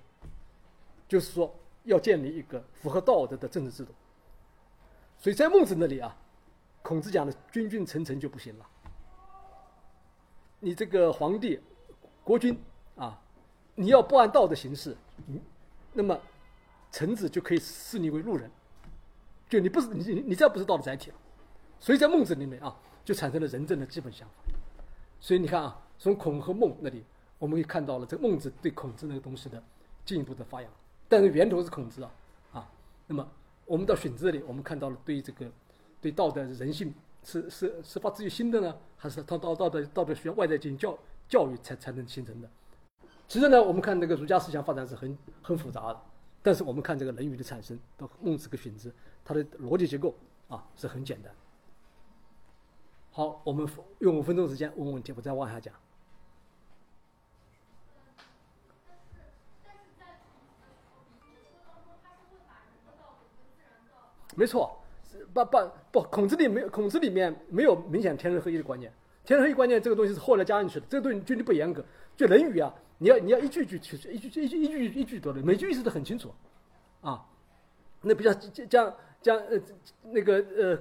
就是说要建立一个符合道德的政治制度。所以在孟子那里啊，孔子讲的君君臣臣就不行了。你这个皇帝、国君啊，你要不按道德行事，那么臣子就可以视你为路人，就你不是你你你这不是道德载体了。所以在孟子里面啊，就产生了仁政的基本想法。所以你看啊，从孔和孟那里，我们可以看到了这孟子对孔子那个东西的进一步的发扬。但是源头是孔子啊，啊，那么我们到荀子这里，我们看到了对这个对道德人性。是是是发自于心的呢，还是他到道德道德需要外在进行教教育才才能形成的？其实呢，我们看这个儒家思想发展是很很复杂的，但是我们看这个《论语》的产生到孟子跟荀子，它的逻辑结构啊是很简单。好，我们用五分钟时间问问题，我再往下讲。没错。不不不，孔子里没有，孔子里面没有明显天人合一的观念。天人合一观念这个东西是后来加进去的，这个东西军律不严格。就《论语》啊，你要你要一句句去，一句一句一句一句读的，每句意思都很清楚，啊，那比较将将呃那个呃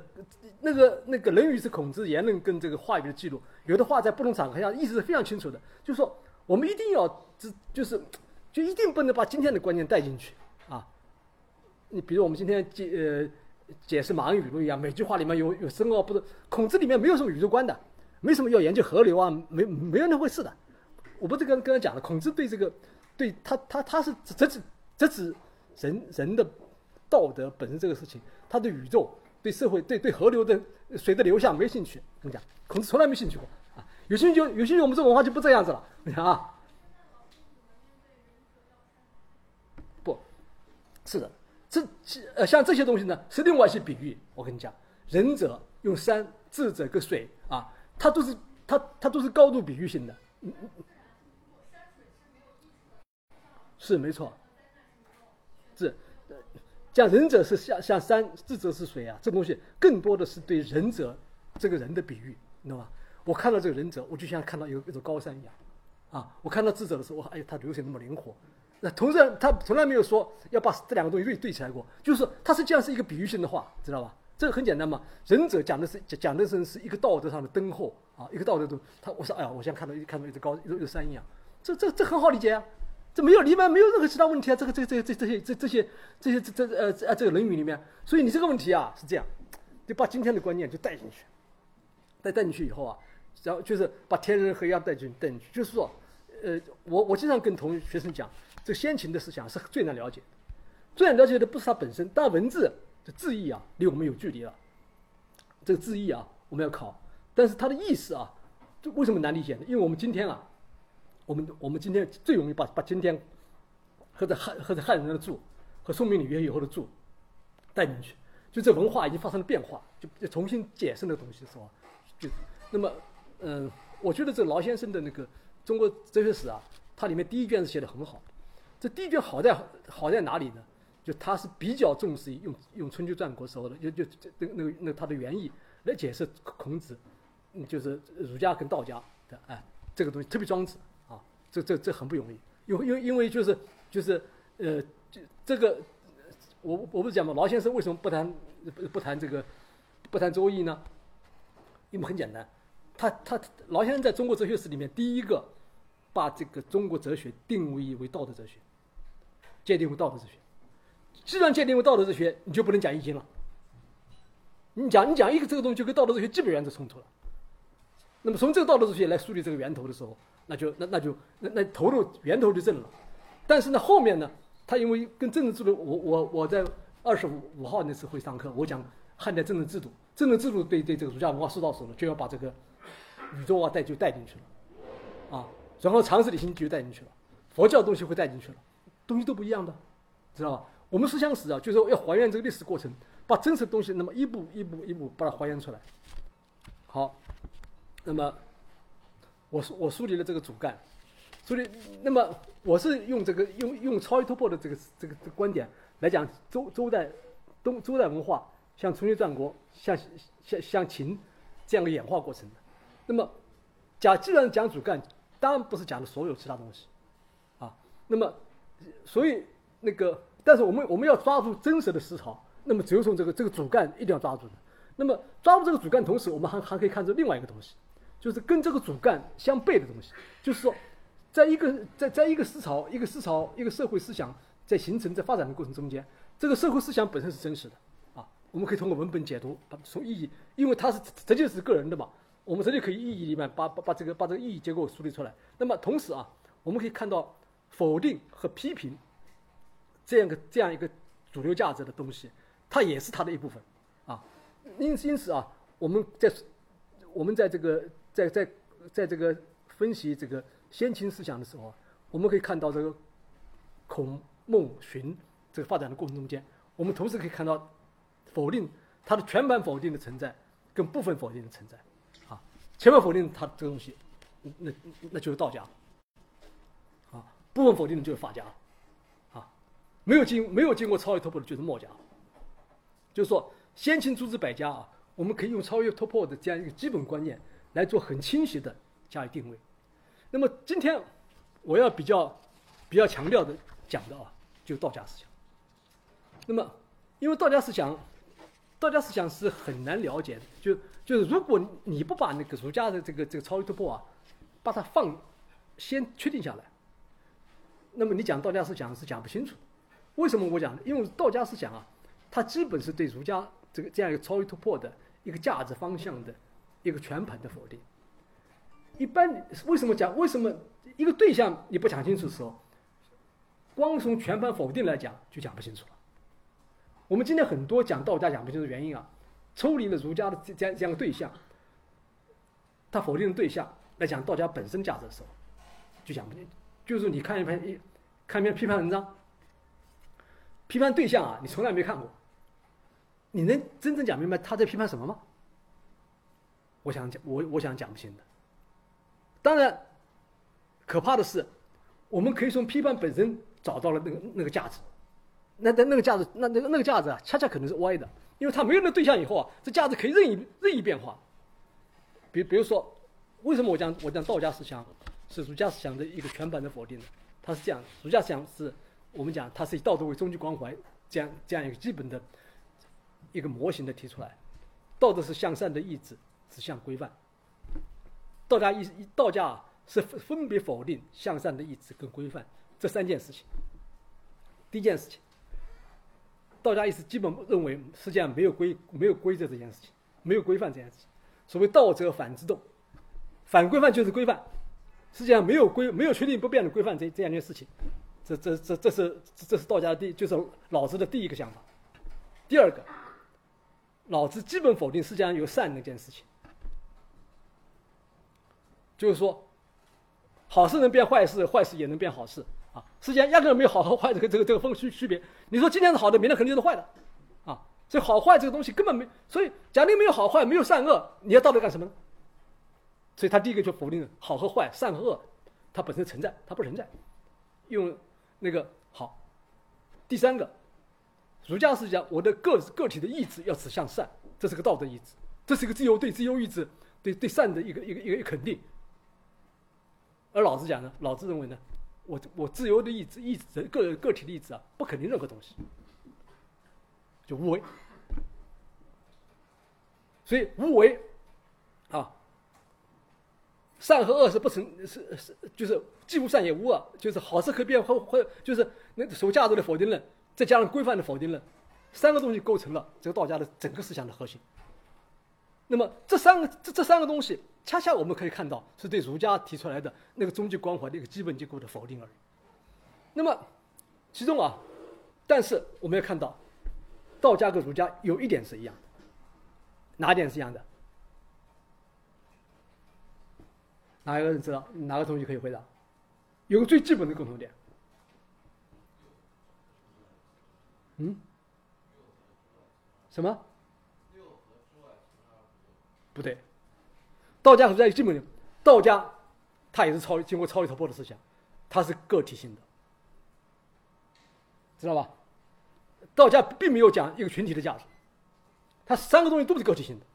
那个那个《论语》是孔子言论跟这个话语的记录，有的话在不同场合下意思是非常清楚的。就是说，我们一定要这就是就一定不能把今天的观念带进去啊。你比如我们今天记呃。解释马恩语录一样，每句话里面有有深奥，不是孔子里面没有什么宇宙观的，没什么要研究河流啊，没没有那回事的。我不是跟跟他讲了，孔子对这个，对他他他是直指直指人人的道德本身这个事情，他对宇宙、对社会、对对河流的水的流向没兴趣。跟你讲，孔子从来没兴趣过啊。有兴趣就有兴趣，我们这文化就不这样子了。你看啊，不是的。这呃，像这些东西呢，是另外一些比喻。我跟你讲，仁者用山，智者跟水啊，它都是它它都是高度比喻性的。是没错，是，讲仁者是像像山，智者是水啊，这东西更多的是对仁者这个人的比喻，你知道吗？我看到这个仁者，我就像看到有一座高山一样，啊，我看到智者的时候，哎呀，他流水那么灵活。那同时，他从来没有说要把这两个东西对对起来过，就是说，他实际上是一个比喻性的话，知道吧？这个很简单嘛。仁者讲的是讲讲的是是一个道德上的灯后啊，一个道德的。他我说，哎呀，我现在看到一看到一只高一只山一样，这这这很好理解啊，这没有里面没有任何其他问题啊。这个这这这这些这这些这些这这呃呃这个《论语》里面，所以你这个问题啊是这样，就把今天的观念就带进去，带带进去以后啊，然后就是把天人合一带进带进去，就是说，呃，我我经常跟同学生讲。这先秦的思想是最难了解的，最难了解的不是它本身，但文字的字义啊，离我们有距离了。这个字义啊，我们要考，但是它的意思啊，这为什么难理解呢？因为我们今天啊，我们我们今天最容易把把今天和在汉和在汉人的注和宋明理学以后的注带进去，就这文化已经发生了变化，就就重新解释那个东西的时候，就那么嗯，我觉得这劳先生的那个中国哲学史啊，它里面第一卷是写的很好。这第一卷好在好在哪里呢？就他是比较重视用用春秋战国时候的，就就那那个那他的原意来解释孔子，就是儒家跟道家的哎，这个东西特别庄子啊，这这这很不容易，因为因为因为就是就是呃，这这个我我不是讲嘛，劳先生为什么不谈不不谈这个不谈周易呢？因为很简单，他他劳先生在中国哲学史里面第一个把这个中国哲学定位为道德哲学。界定为道德哲学，既然界定为道德哲学，你就不能讲易经了。你讲你讲一个这个东西，就跟道德哲学基本原则冲突了。那么从这个道德哲学来梳理这个源头的时候，那就那那就那那头头源头就正了。但是呢，后面呢，他因为跟政治制度，我我我在二十五五号那次会上课，我讲汉代政治制度，政治制度对对这个儒家文化塑造时候呢，就要把这个宇宙啊带就带进去了，啊，然后常识理性就带进去了，佛教东西会带进去了。东西都不一样的，知道吧？我们思想史啊，就是要还原这个历史过程，把真实的东西那么一步一步一步把它还原出来。好，那么我我梳理了这个主干，梳理，那么我是用这个用用超越突破的这个这个观点来讲周周代东周代文化，像春秋战国，像像像秦这样的演化过程的。那么讲既然讲主干，当然不是讲的所有其他东西啊。那么所以，那个，但是我们我们要抓住真实的思潮，那么只有从这个这个主干一定要抓住的。那么抓住这个主干，同时我们还还可以看出另外一个东西，就是跟这个主干相悖的东西，就是说，在一个在在一个思潮、一个思潮、一个社会思想在形成、在发展的过程中间，这个社会思想本身是真实的啊。我们可以通过文本解读，把从意义，因为它是直接是个人的嘛，我们直接可以意义里面把把把这个把这个意义结构梳理出来。那么同时啊，我们可以看到否定和批评这样个这样一个主流价值的东西，它也是它的一部分啊。因因此啊，我们在我们在这个在在在这个分析这个先秦思想的时候，我们可以看到这个孔孟荀这个发展的过程中间，我们同时可以看到否定它的全盘否定的存在跟部分否定的存在啊，全盘否定它这个东西，那那就是道家，部分否定的就是法家啊，没有经没有经过超越突破的就是墨家，就是说。先秦诸子百家啊，我们可以用超越突破的这样一个基本观念来做很清晰的加以定位。那么今天我要比较比较强调的讲的啊，就是道家思想。那么因为道家思想，道家思想是很难了解的，就就是如果你不把那个儒家的这个这个超越突破啊，把它放先确定下来，那么你讲道家思想是讲不清楚。为什么我讲？因为道家思想啊，它基本是对儒家。这个这样一个超越突破的一个价值方向的一个全盘的否定。一般为什么讲？为什么一个对象你不讲清楚的时候，光从全盘否定来讲就讲不清楚了？我们今天很多讲道家讲不清楚的原因啊，抽离了儒家的这这样这样的对象，他否定的对象来讲道家本身价值的时候，就讲不清楚。就是你看一篇一看一篇批判文章，批判对象啊，你从来没看过。你能真正讲明白他在批判什么吗？我想讲，我我想讲不清的。当然，可怕的是，我们可以从批判本身找到了那个那个价值，那那那个价值，那那个那个价值啊，恰恰可能是歪的，因为他没有那对象以后啊，这价值可以任意任意变化。比比如说，为什么我讲我讲道家思想是儒家思想的一个全盘的否定的？它是这样，儒家思想是我们讲它是以道德为终极关怀这样这样一个基本的。一个模型的提出来，道德是向善的意志，指向规范。道家意道家啊是分分别否定向善的意志跟规范这三件事情。第一件事情，道家意思基本认为世界上没有规没有规则这件事情，没有规范这件事情。所谓道则反之动，反规范就是规范。世界上没有规没有确定不变的规范这这样一件事情，这这这这是这是道家的第就是老子的第一个想法。第二个。老子基本否定世界上有善那件事情，就是说，好事能变坏事，坏事也能变好事啊！世界上压根没有好和坏这个这个这个分区区别。你说今天是好的，明天肯定就是坏的，啊！所以好坏这个东西根本没，所以假定没有好坏，没有善恶，你要道德干什么呢？所以他第一个就否定好和坏、善和恶，它本身存在，它不存在。用那个好，第三个。儒家是讲我的个个体的意志要指向善，这是个道德意志，这是一个自由对自由意志对对善的一个一个一个肯定。而老子讲呢，老子认为呢，我我自由的意志意志个个体的意志啊，不肯定任何东西，就无为。所以无为啊，善和恶是不成是是就是既无善也无恶，就是好事可变或或就是那守价值的否定论。再加上规范的否定论，三个东西构成了这个道家的整个思想的核心。那么这三个这这三个东西，恰恰我们可以看到是对儒家提出来的那个终极关怀的一个基本结构的否定而已。那么其中啊，但是我们要看到，道家跟儒家有一点是一样的，哪点是一样的？哪一个人知道？哪个同学可以回答？有个最基本的共同点。嗯？什么？不对，道家和在基本的道家，它也是超经过超越突破的思想，它是个体性的，知道吧？道家并没有讲一个群体的价值，它三个东西都是个体性的。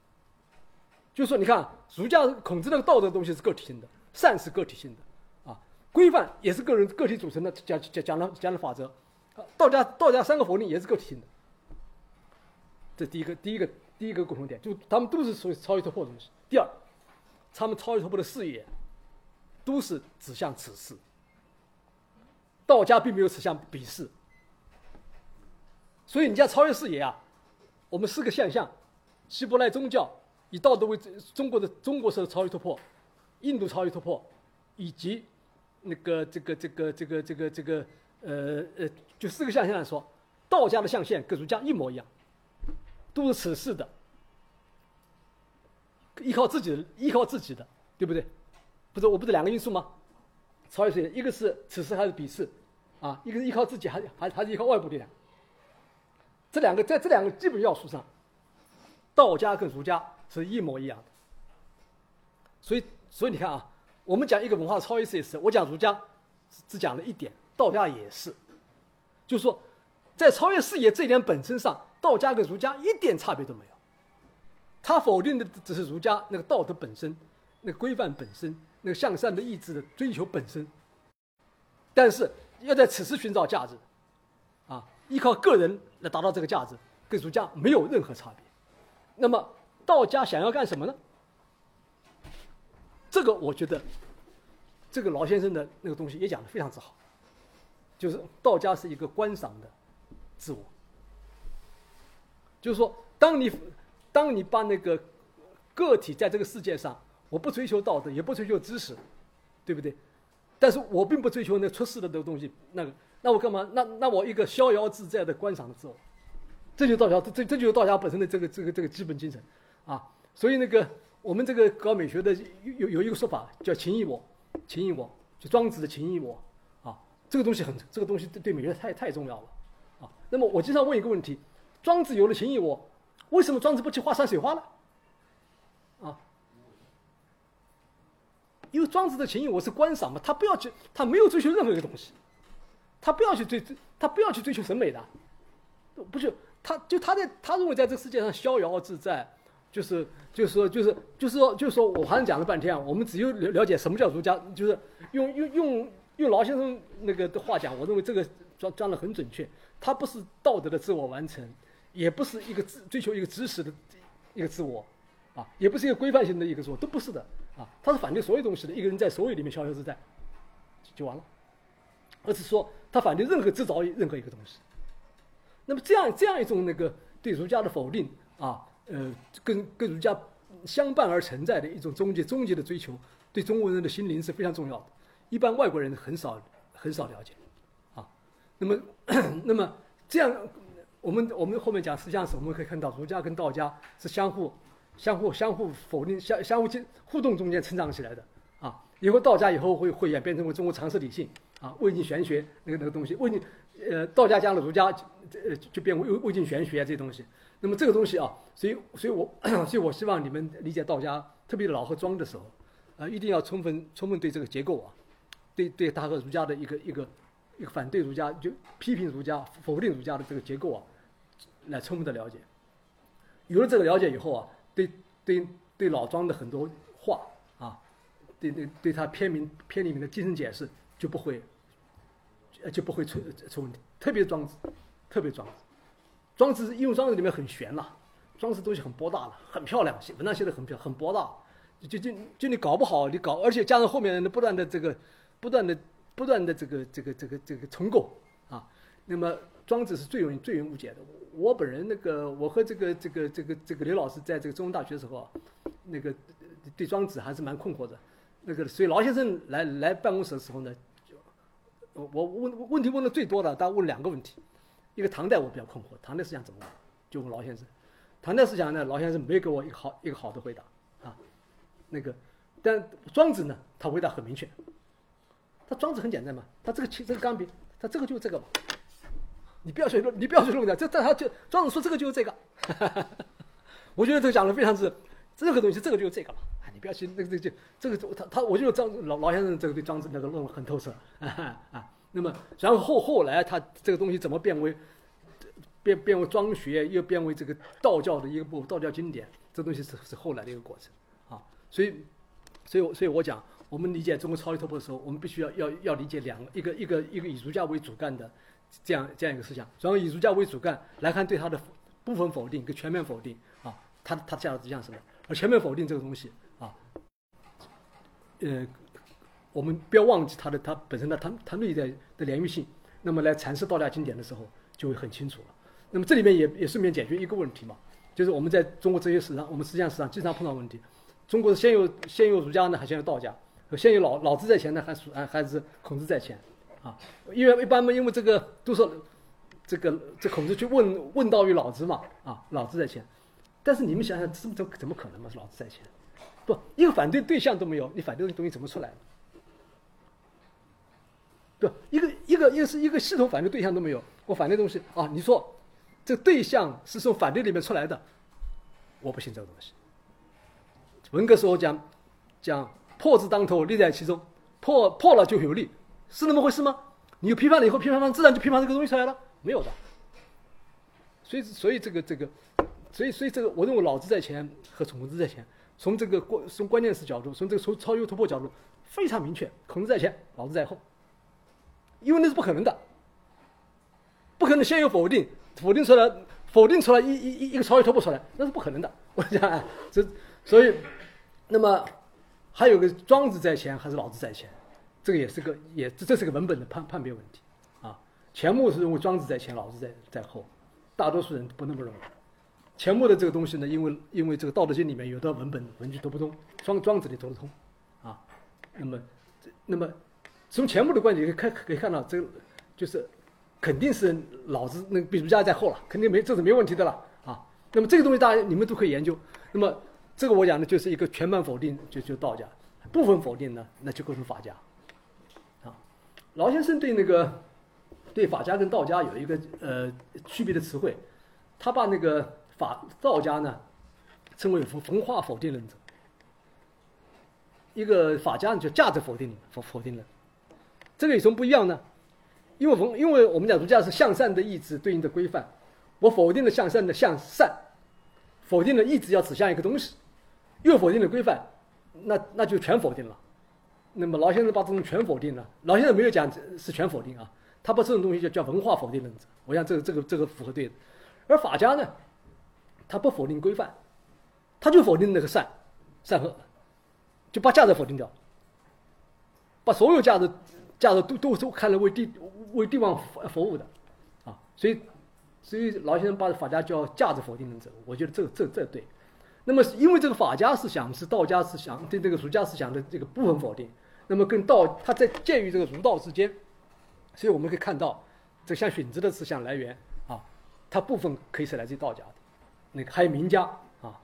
就是说，你看儒家孔子那个道德东西是个体性的，善是个体性的，啊，规范也是个人个体组成的讲讲讲的讲的法则。道家道家三个否定也是个体性的，这第一个第一个第一个共同点，就他们都是属于超越突破的东西。第二，他们超越突破的视野都是指向此事，道家并没有指向彼事。所以你讲超越视野啊，我们四个现象：希伯来宗教以道德为中国的中国式的超越突破，印度超越突破，以及那个这个这个这个这个这个呃呃，就四个象限来说，道家的象限跟儒家一模一样，都是此事的，依靠自己的，依靠自己的，对不对？不是我不是两个因素吗？超越视野，一个是此事还是彼事，啊，一个是依靠自己，还还还是依靠外部力量。这两个在这两个基本要素上，道家跟儒家是一模一样的。所以，所以你看啊，我们讲一个文化超越视野时，我讲儒家只讲了一点，道家也是，就是说，在超越视野这一点本身上，道家跟儒家一点差别都没有。他否定的只是儒家那个道德本身、那个规范本身、那个向善的意志的追求本身，但是要在此时寻找价值。啊依靠个人来达到这个价值，跟儒家没有任何差别。那么道家想要干什么呢？这个我觉得，这个老先生的那个东西也讲的非常之好，就是道家是一个观赏的自我，就是说，当你当你把那个个体在这个世界上，我不追求道德，也不追求知识，对不对？但是我并不追求那出世的那个东西，那个。那我干嘛？那那我一个逍遥自在的观赏的自我，这就道家，这这就是道家本身的这个这个这个基本精神，啊，所以那个我们这个搞美学的有有有一个说法叫情义我，情义我，就庄子的情义我，啊，这个东西很这个东西对对美学太太重要了，啊，那么我经常问一个问题：庄子有了情义我，为什么庄子不去画山水画呢？啊，因为庄子的情义我是观赏嘛，他不要去，他没有追求任何一个东西。他不要去追，他不要去追求审美的，不是，他就他在他认为在这个世界上逍遥自在，就是就是说就是就是说就是说我好像讲了半天啊，我们只有了了解什么叫儒家，就是用用用用老先生那个的话讲，我认为这个装装的很准确，他不是道德的自我完成，也不是一个知追求一个知识的一个自我，啊，也不是一个规范性的一个自我，都不是的，啊，他是反对所有东西的，一个人在所有里面逍遥自在，就完了。而是说，他反对任何制造任何一个东西。那么这样这样一种那个对儒家的否定啊，呃，跟跟儒家相伴而存在的一种终极终极的追求，对中国人的心灵是非常重要的。一般外国人很少很少了解，啊，那么 [coughs] 那么这样，我们我们后面讲实际上是我们可以看到儒家跟道家是相互相互相互否定相相互互动中间成长起来的啊。以后道家以后会会演变成为中国常识理性。啊，魏晋玄学那个那个东西，魏晋，呃，道家讲了儒家，呃，就变为魏晋玄学这些东西。那么这个东西啊，所以，所以我，[clears throat] 所以我希望你们理解道家，特别老和庄的时候，啊，一定要充分充分对这个结构啊，对对他和儒家的一个一个一个反对儒家，就批评儒家、否定儒家的这个结构啊，来充分的了解。有了这个了解以后啊，对对对老庄的很多话啊，对对对他篇名篇里面的精神解释。就不会，就不会出出问题。特别庄子，特别庄子，庄子因为庄子里面很玄了，庄子东西很博大了，很漂亮，写文章写的很漂很博大。就就就你搞不好，你搞，而且加上后面的不断的这个，不断的不断的这个这个这个这个重构啊，那么庄子是最容易最容易误解的。我本人那个，我和这个这个这个这个刘老师在这个中文大学的时候，那个对庄子还是蛮困惑的。那个，所以劳先生来来办公室的时候呢。我问问题问的最多的，他问两个问题，一个唐代我比较困惑，唐代思想怎么？就问老先生，唐代思想呢，老先生没给我一个好一个好的回答啊。那个，但庄子呢，他回答很明确，他庄子很简单嘛，他这个这个钢笔，他这个就是这个嘛，你不要去弄，你不要去弄的，这这他就庄子说这个就是这个，[laughs] 我觉得这个讲的非常之，任何东西这个就是这个嘛。你不要去那个这这个他他，我觉得张老老先生这个对庄子那个论很透彻啊 [laughs] 啊。那么然后后来他这个东西怎么变为变变为庄学，又变为这个道教的一个部道教经典，这东西是是后来的一个过程啊。所以所以所以我讲，我们理解中国超越突破的时候，我们必须要要要理解两个，一个一个一个以儒家为主干的这样这样一个思想，然后以儒家为主干来看对它的部分否定跟全面否定啊，它它价值指向什么？而全面否定这个东西啊，呃，我们不要忘记它的它本身的它它内在的连续性，那么来阐释道家经典的时候就会很清楚了。那么这里面也也顺便解决一个问题嘛，就是我们在中国哲学史上，我们思想史上经常碰到问题，中国是先有先有儒家呢，还先有道家？先有老老子在前呢，还是还还是孔子在前？啊，因为一般嘛，因为这个都是这个这孔子去问问道于老子嘛，啊，老子在前。但是你们想想，这怎怎么可能嘛？是老子在前，不，一个反对对象都没有，你反对的东西怎么出来？对，一个一个一个是一个系统反对对象都没有，我反对东西啊，你说这对象是从反对里面出来的，我不信这个东西。文革时候讲讲破字当头，利在其中，破破了就有利，是那么回事吗？你批判了以后，批判方自然就批判这个东西出来了，没有的。所以所以这个这个。所以，所以这个我认为老子在前和孔子在前，从这个关从关键词角度，从这个从超越突破角度非常明确，孔子在前，老子在后，因为那是不可能的，不可能先有否定，否定出来，否定出来一一一一个超越脱不出来，那是不可能的。[laughs] 我讲，这所以，那么还有个庄子在前还是老子在前，这个也是个也这这是个文本的判判别问题啊。钱穆是认为庄子在前，老子在在后，大多数人不那么认为。钱穆的这个东西呢，因为因为这个《道德经》里面有的文本文句读不通，庄庄子里读得通，啊，那么，那么从钱穆的观点可以看可以看到，这就是肯定是老子那比儒家在后了，肯定没这是没问题的了啊。那么这个东西大家你们都可以研究。那么这个我讲的就是一个全盘否定，就就道家；部分否定呢，那就构成法家。啊，老先生对那个对法家跟道家有一个呃区别的词汇，他把那个。法道家呢，称为文文化否定论者。一个法家就价值否定否否定论，这个有什么不一样呢？因为文，因为我们讲儒家是向善的意志对应的规范，我否定了向善的向善，否定了意志要指向一个东西，又否定了规范，那那就全否定了。那么老先生把这种全否定了，老先生没有讲是全否定啊，他把这种东西叫叫文化否定论者。我想这个这个这个符合对的，而法家呢？他不否定规范，他就否定那个善，善恶，就把价值否定掉，把所有价值价值都都是看来为帝为帝王服服务的，啊，所以所以老先生把法家叫价值否定论者，我觉得这这这对。那么因为这个法家思想是道家思想对这个儒家思想的这个部分否定，那么跟道它在介于这个儒道之间，所以我们可以看到，这像荀子的思想来源啊，它部分可以是来自于道家的。那个还有名家啊，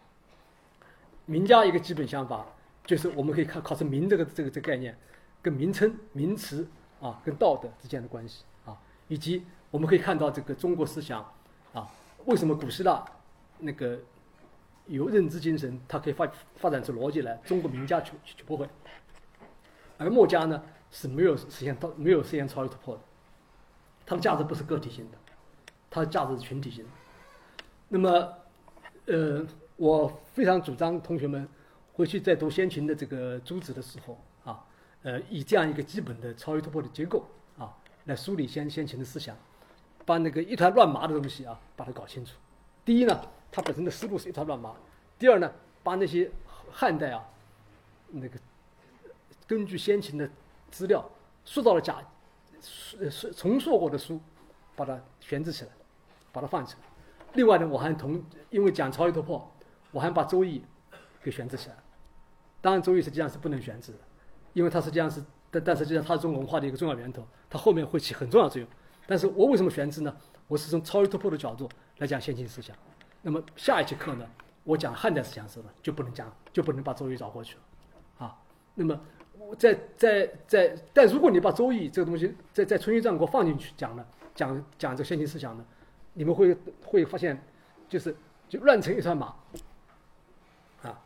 名家一个基本想法就是我们可以看考察名这个这个这个概念，跟名称名词啊跟道德之间的关系啊，以及我们可以看到这个中国思想啊，为什么古希腊那个有认知精神，它可以发发展出逻辑来，中国名家就就不会，而墨家呢是没有实现到没有实现超越突破的，它的价值不是个体性的，它的价值是群体性的，那么。呃，我非常主张同学们回去在读先秦的这个诸子的时候，呃，以这样一个基本的超越突破的结构啊，来梳理先先秦的思想，把那个一团乱麻的东西啊，把它搞清楚。第一呢，它本身的思路是一团乱麻；第二呢，把那些汉代啊，那个根据先秦的资料塑造了假呃重塑过的书，把它悬置起来，把它放起来。另外呢，我还同因为讲超越突破，我还把《周易》给选择起来。当然，《周易》实际上是不能选择的，因为它实际上是，但但实际上它是中国文化的一个重要源头，它后面会起很重要作用。但是我为什么选择呢？我是从超越突破的角度来讲先秦思想。那么下一节课呢，我讲汉代思想时呢，就不能讲，就不能把《周易》找过去了，啊。那么在在在，但如果你把《周易》这个东西在在春秋战国放进去讲呢，讲讲这先秦思想呢？你们会会发现，就是就乱成一团麻，啊，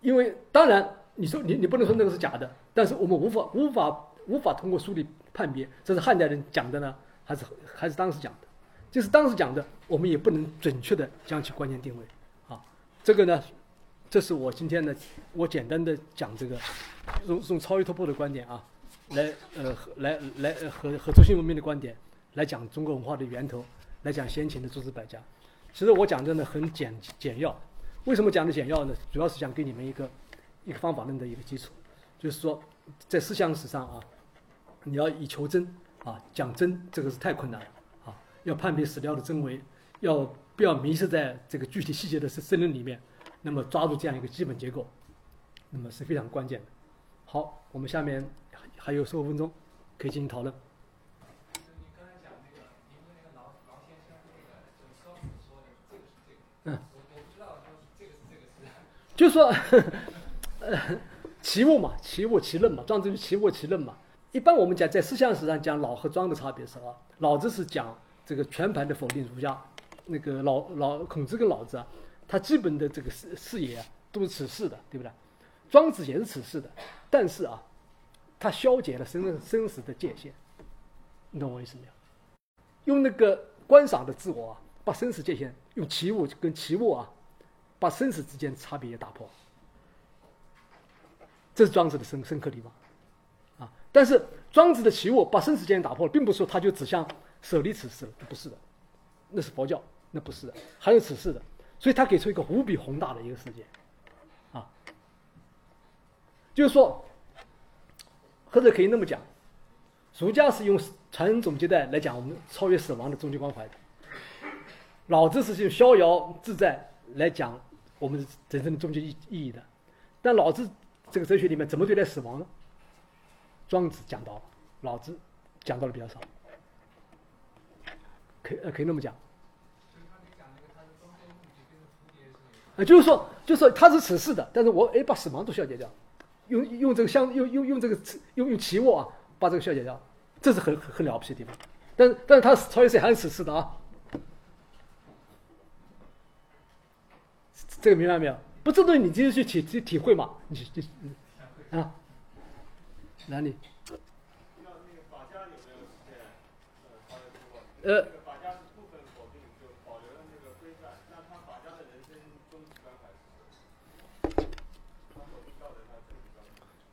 因为当然你说你你不能说那个是假的，但是我们无法无法无法通过书里判别这是汉代人讲的呢，还是还是当时讲的，就是当时讲的，我们也不能准确的将其关键定位，啊，这个呢，这是我今天呢，我简单的讲这个用用超越突破的观点啊，来呃来来和和中心文明的观点。来讲中国文化的源头，来讲先秦的诸子百家。其实我讲的呢很简简要，为什么讲的简要呢？主要是想给你们一个一个方法论的一个基础，就是说在思想史上啊，你要以求真啊，讲真这个是太困难了啊，要判别史料的真伪，要不要迷失在这个具体细节的深深里面，那么抓住这样一个基本结构，那么是非常关键的。好，我们下面还有十五分钟，可以进行讨论。嗯，就说，呃，[laughs] 齐物嘛，齐物齐论嘛，庄子就齐物齐论嘛。一般我们讲在思想史上讲老和庄的差别是啊，老子是讲这个全盘的否定儒家，那个老老孔子跟老子啊，他基本的这个视视野都是此事的，对不对？庄子也是此事的，但是啊，他消解了生生死的界限，你懂我意思没有？用那个观赏的自我啊。把生死界限用齐物跟齐物啊，把生死之间差别也打破，这是庄子的深深刻地方啊。但是庄子的齐物把生死界限打破了，并不是说他就指向舍离此事了，不是的，那是佛教，那不是的，还有此事的，所以他给出一个无比宏大的一个世界啊，就是说，或者可以那么讲，儒家是用传人总结的来讲我们超越死亡的终极关怀的。老子是用逍遥自在来讲我们人生的终极意意义的，但老子这个哲学里面怎么对待死亡呢？庄子讲到了，老子讲到的比较少，可呃可以那么讲。呃，就是说，就是说他是此世的，但是我哎把死亡都消解掉，用用这个相用用用这个用用齐物啊把这个消解掉，这是很很了不起的地方。但是但是他超越谁还是此世的啊？这个明白没有？不，针对你自己去体体体会嘛？你你啊？哪里？呃。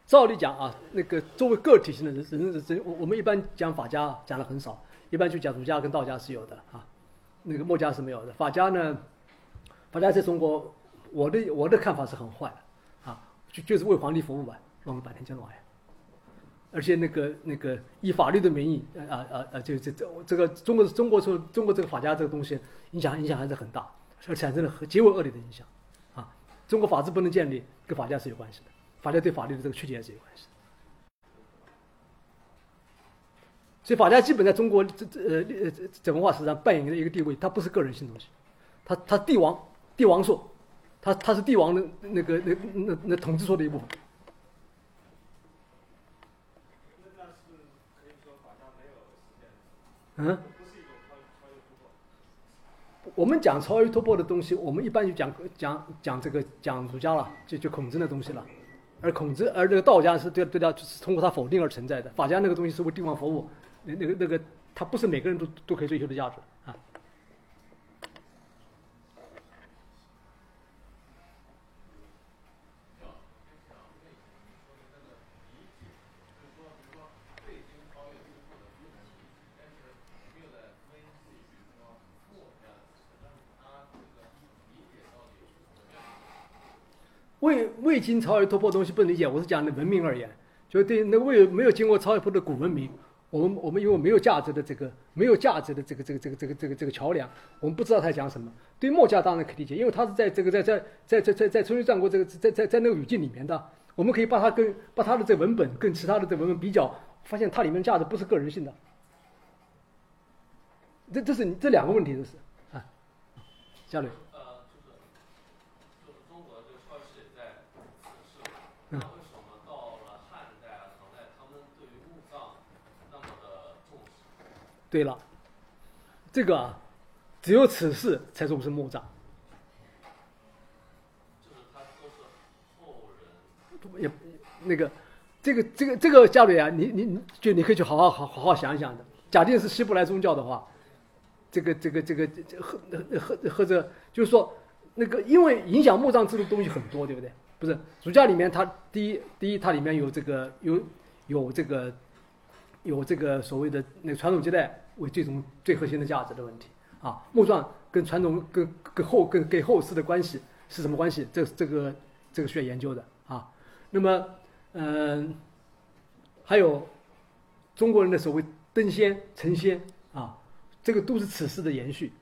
照理讲啊，那个作为个体性的人，人人，我我们一般讲法家讲的很少，一般就讲儒家跟道家是有的啊，那个墨家是没有的。法家呢，法家在中国。我的我的看法是很坏的，啊，就就是为皇帝服务吧，弄个半天监牢呀，而且那个那个以法律的名义，啊啊啊，就这这这个中国中国说中国这个法家这个东西影响影响还是很大，而产生了极为恶劣的影响，啊，中国法治不能建立跟法家是有关系的，法家对法律的这个曲解是有关系的，所以法家基本在中国这这呃呃这文化史上扮演的一个地位，它不是个人性东西，它它帝王帝王说。他他是帝王的那个那那那统治说的一部分。嗯。我们讲超越突破的东西，我们一般就讲讲讲这个讲儒家了，就就孔子的东西了。而孔子而这个道家是对对他是通过他否定而存在的。法家那个东西是为帝王服务，那那个那个他不是每个人都都可以追求的价值未经超越突破东西不能理解，我是讲的文明而言，就对那未没有经过超越破的古文明，我们我们因为没有价值的这个没有价值的这个这个这个这个这个这个桥梁，我们不知道他讲什么。对墨家当然可以理解，因为他是在这个在在在在在在春秋战国这个在在在那个语境里面的，我们可以把它跟把它的这文本跟其他的这文本比较，发现它里面价值不是个人性的。这这是这两个问题，这是啊，嘉磊。那为什么到了汉代啊、唐代，他们对于墓葬那么的重视？对了，这个，只有此事才重视墓葬。也那个，这个这个这个家里啊，你你就你可以去好好好好好想一想的。假定是希伯来宗教的话，这个这个这个这和和和这就是说，那个因为影响墓葬制度东西很多，对不对？不是儒家里面，它第一第一，它里面有这个有有这个有这个所谓的那传统接待为最终最核心的价值的问题啊。墓葬跟传统跟跟后跟给后世的关系是什么关系？这这个这个需要研究的啊。那么嗯、还有中国人的所谓登仙成仙啊，这个都是此事的延续。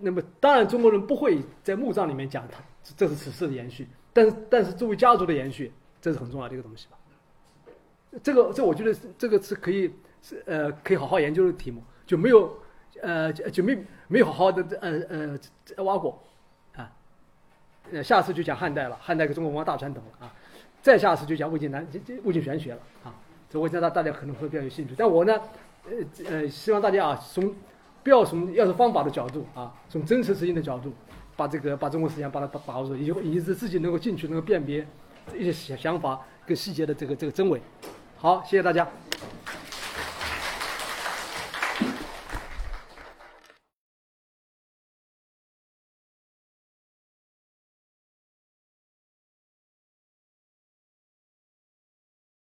那么当然中国人不会在墓葬里面讲它这是此事的延续，但是但是作为家族的延续，这是很重要的一个东西吧。这个这我觉得这个是可以是呃可以好好研究的题目，就没有呃就就没没好好的呃呃挖过啊。呃，下次就讲汉代了，汉代跟中国文化大传统了啊。再下次就讲魏晋南这这魏晋玄学了啊。这我知道大家可能会比较有兴趣，但我呢呃呃希望大家啊从不要从要是方法的角度啊，从真实实践的角度，把这个把中国思想把它把把握住，以及以及自己能够进去能够辨别一些想想法跟细节的这个这个真伪。好，谢谢大家。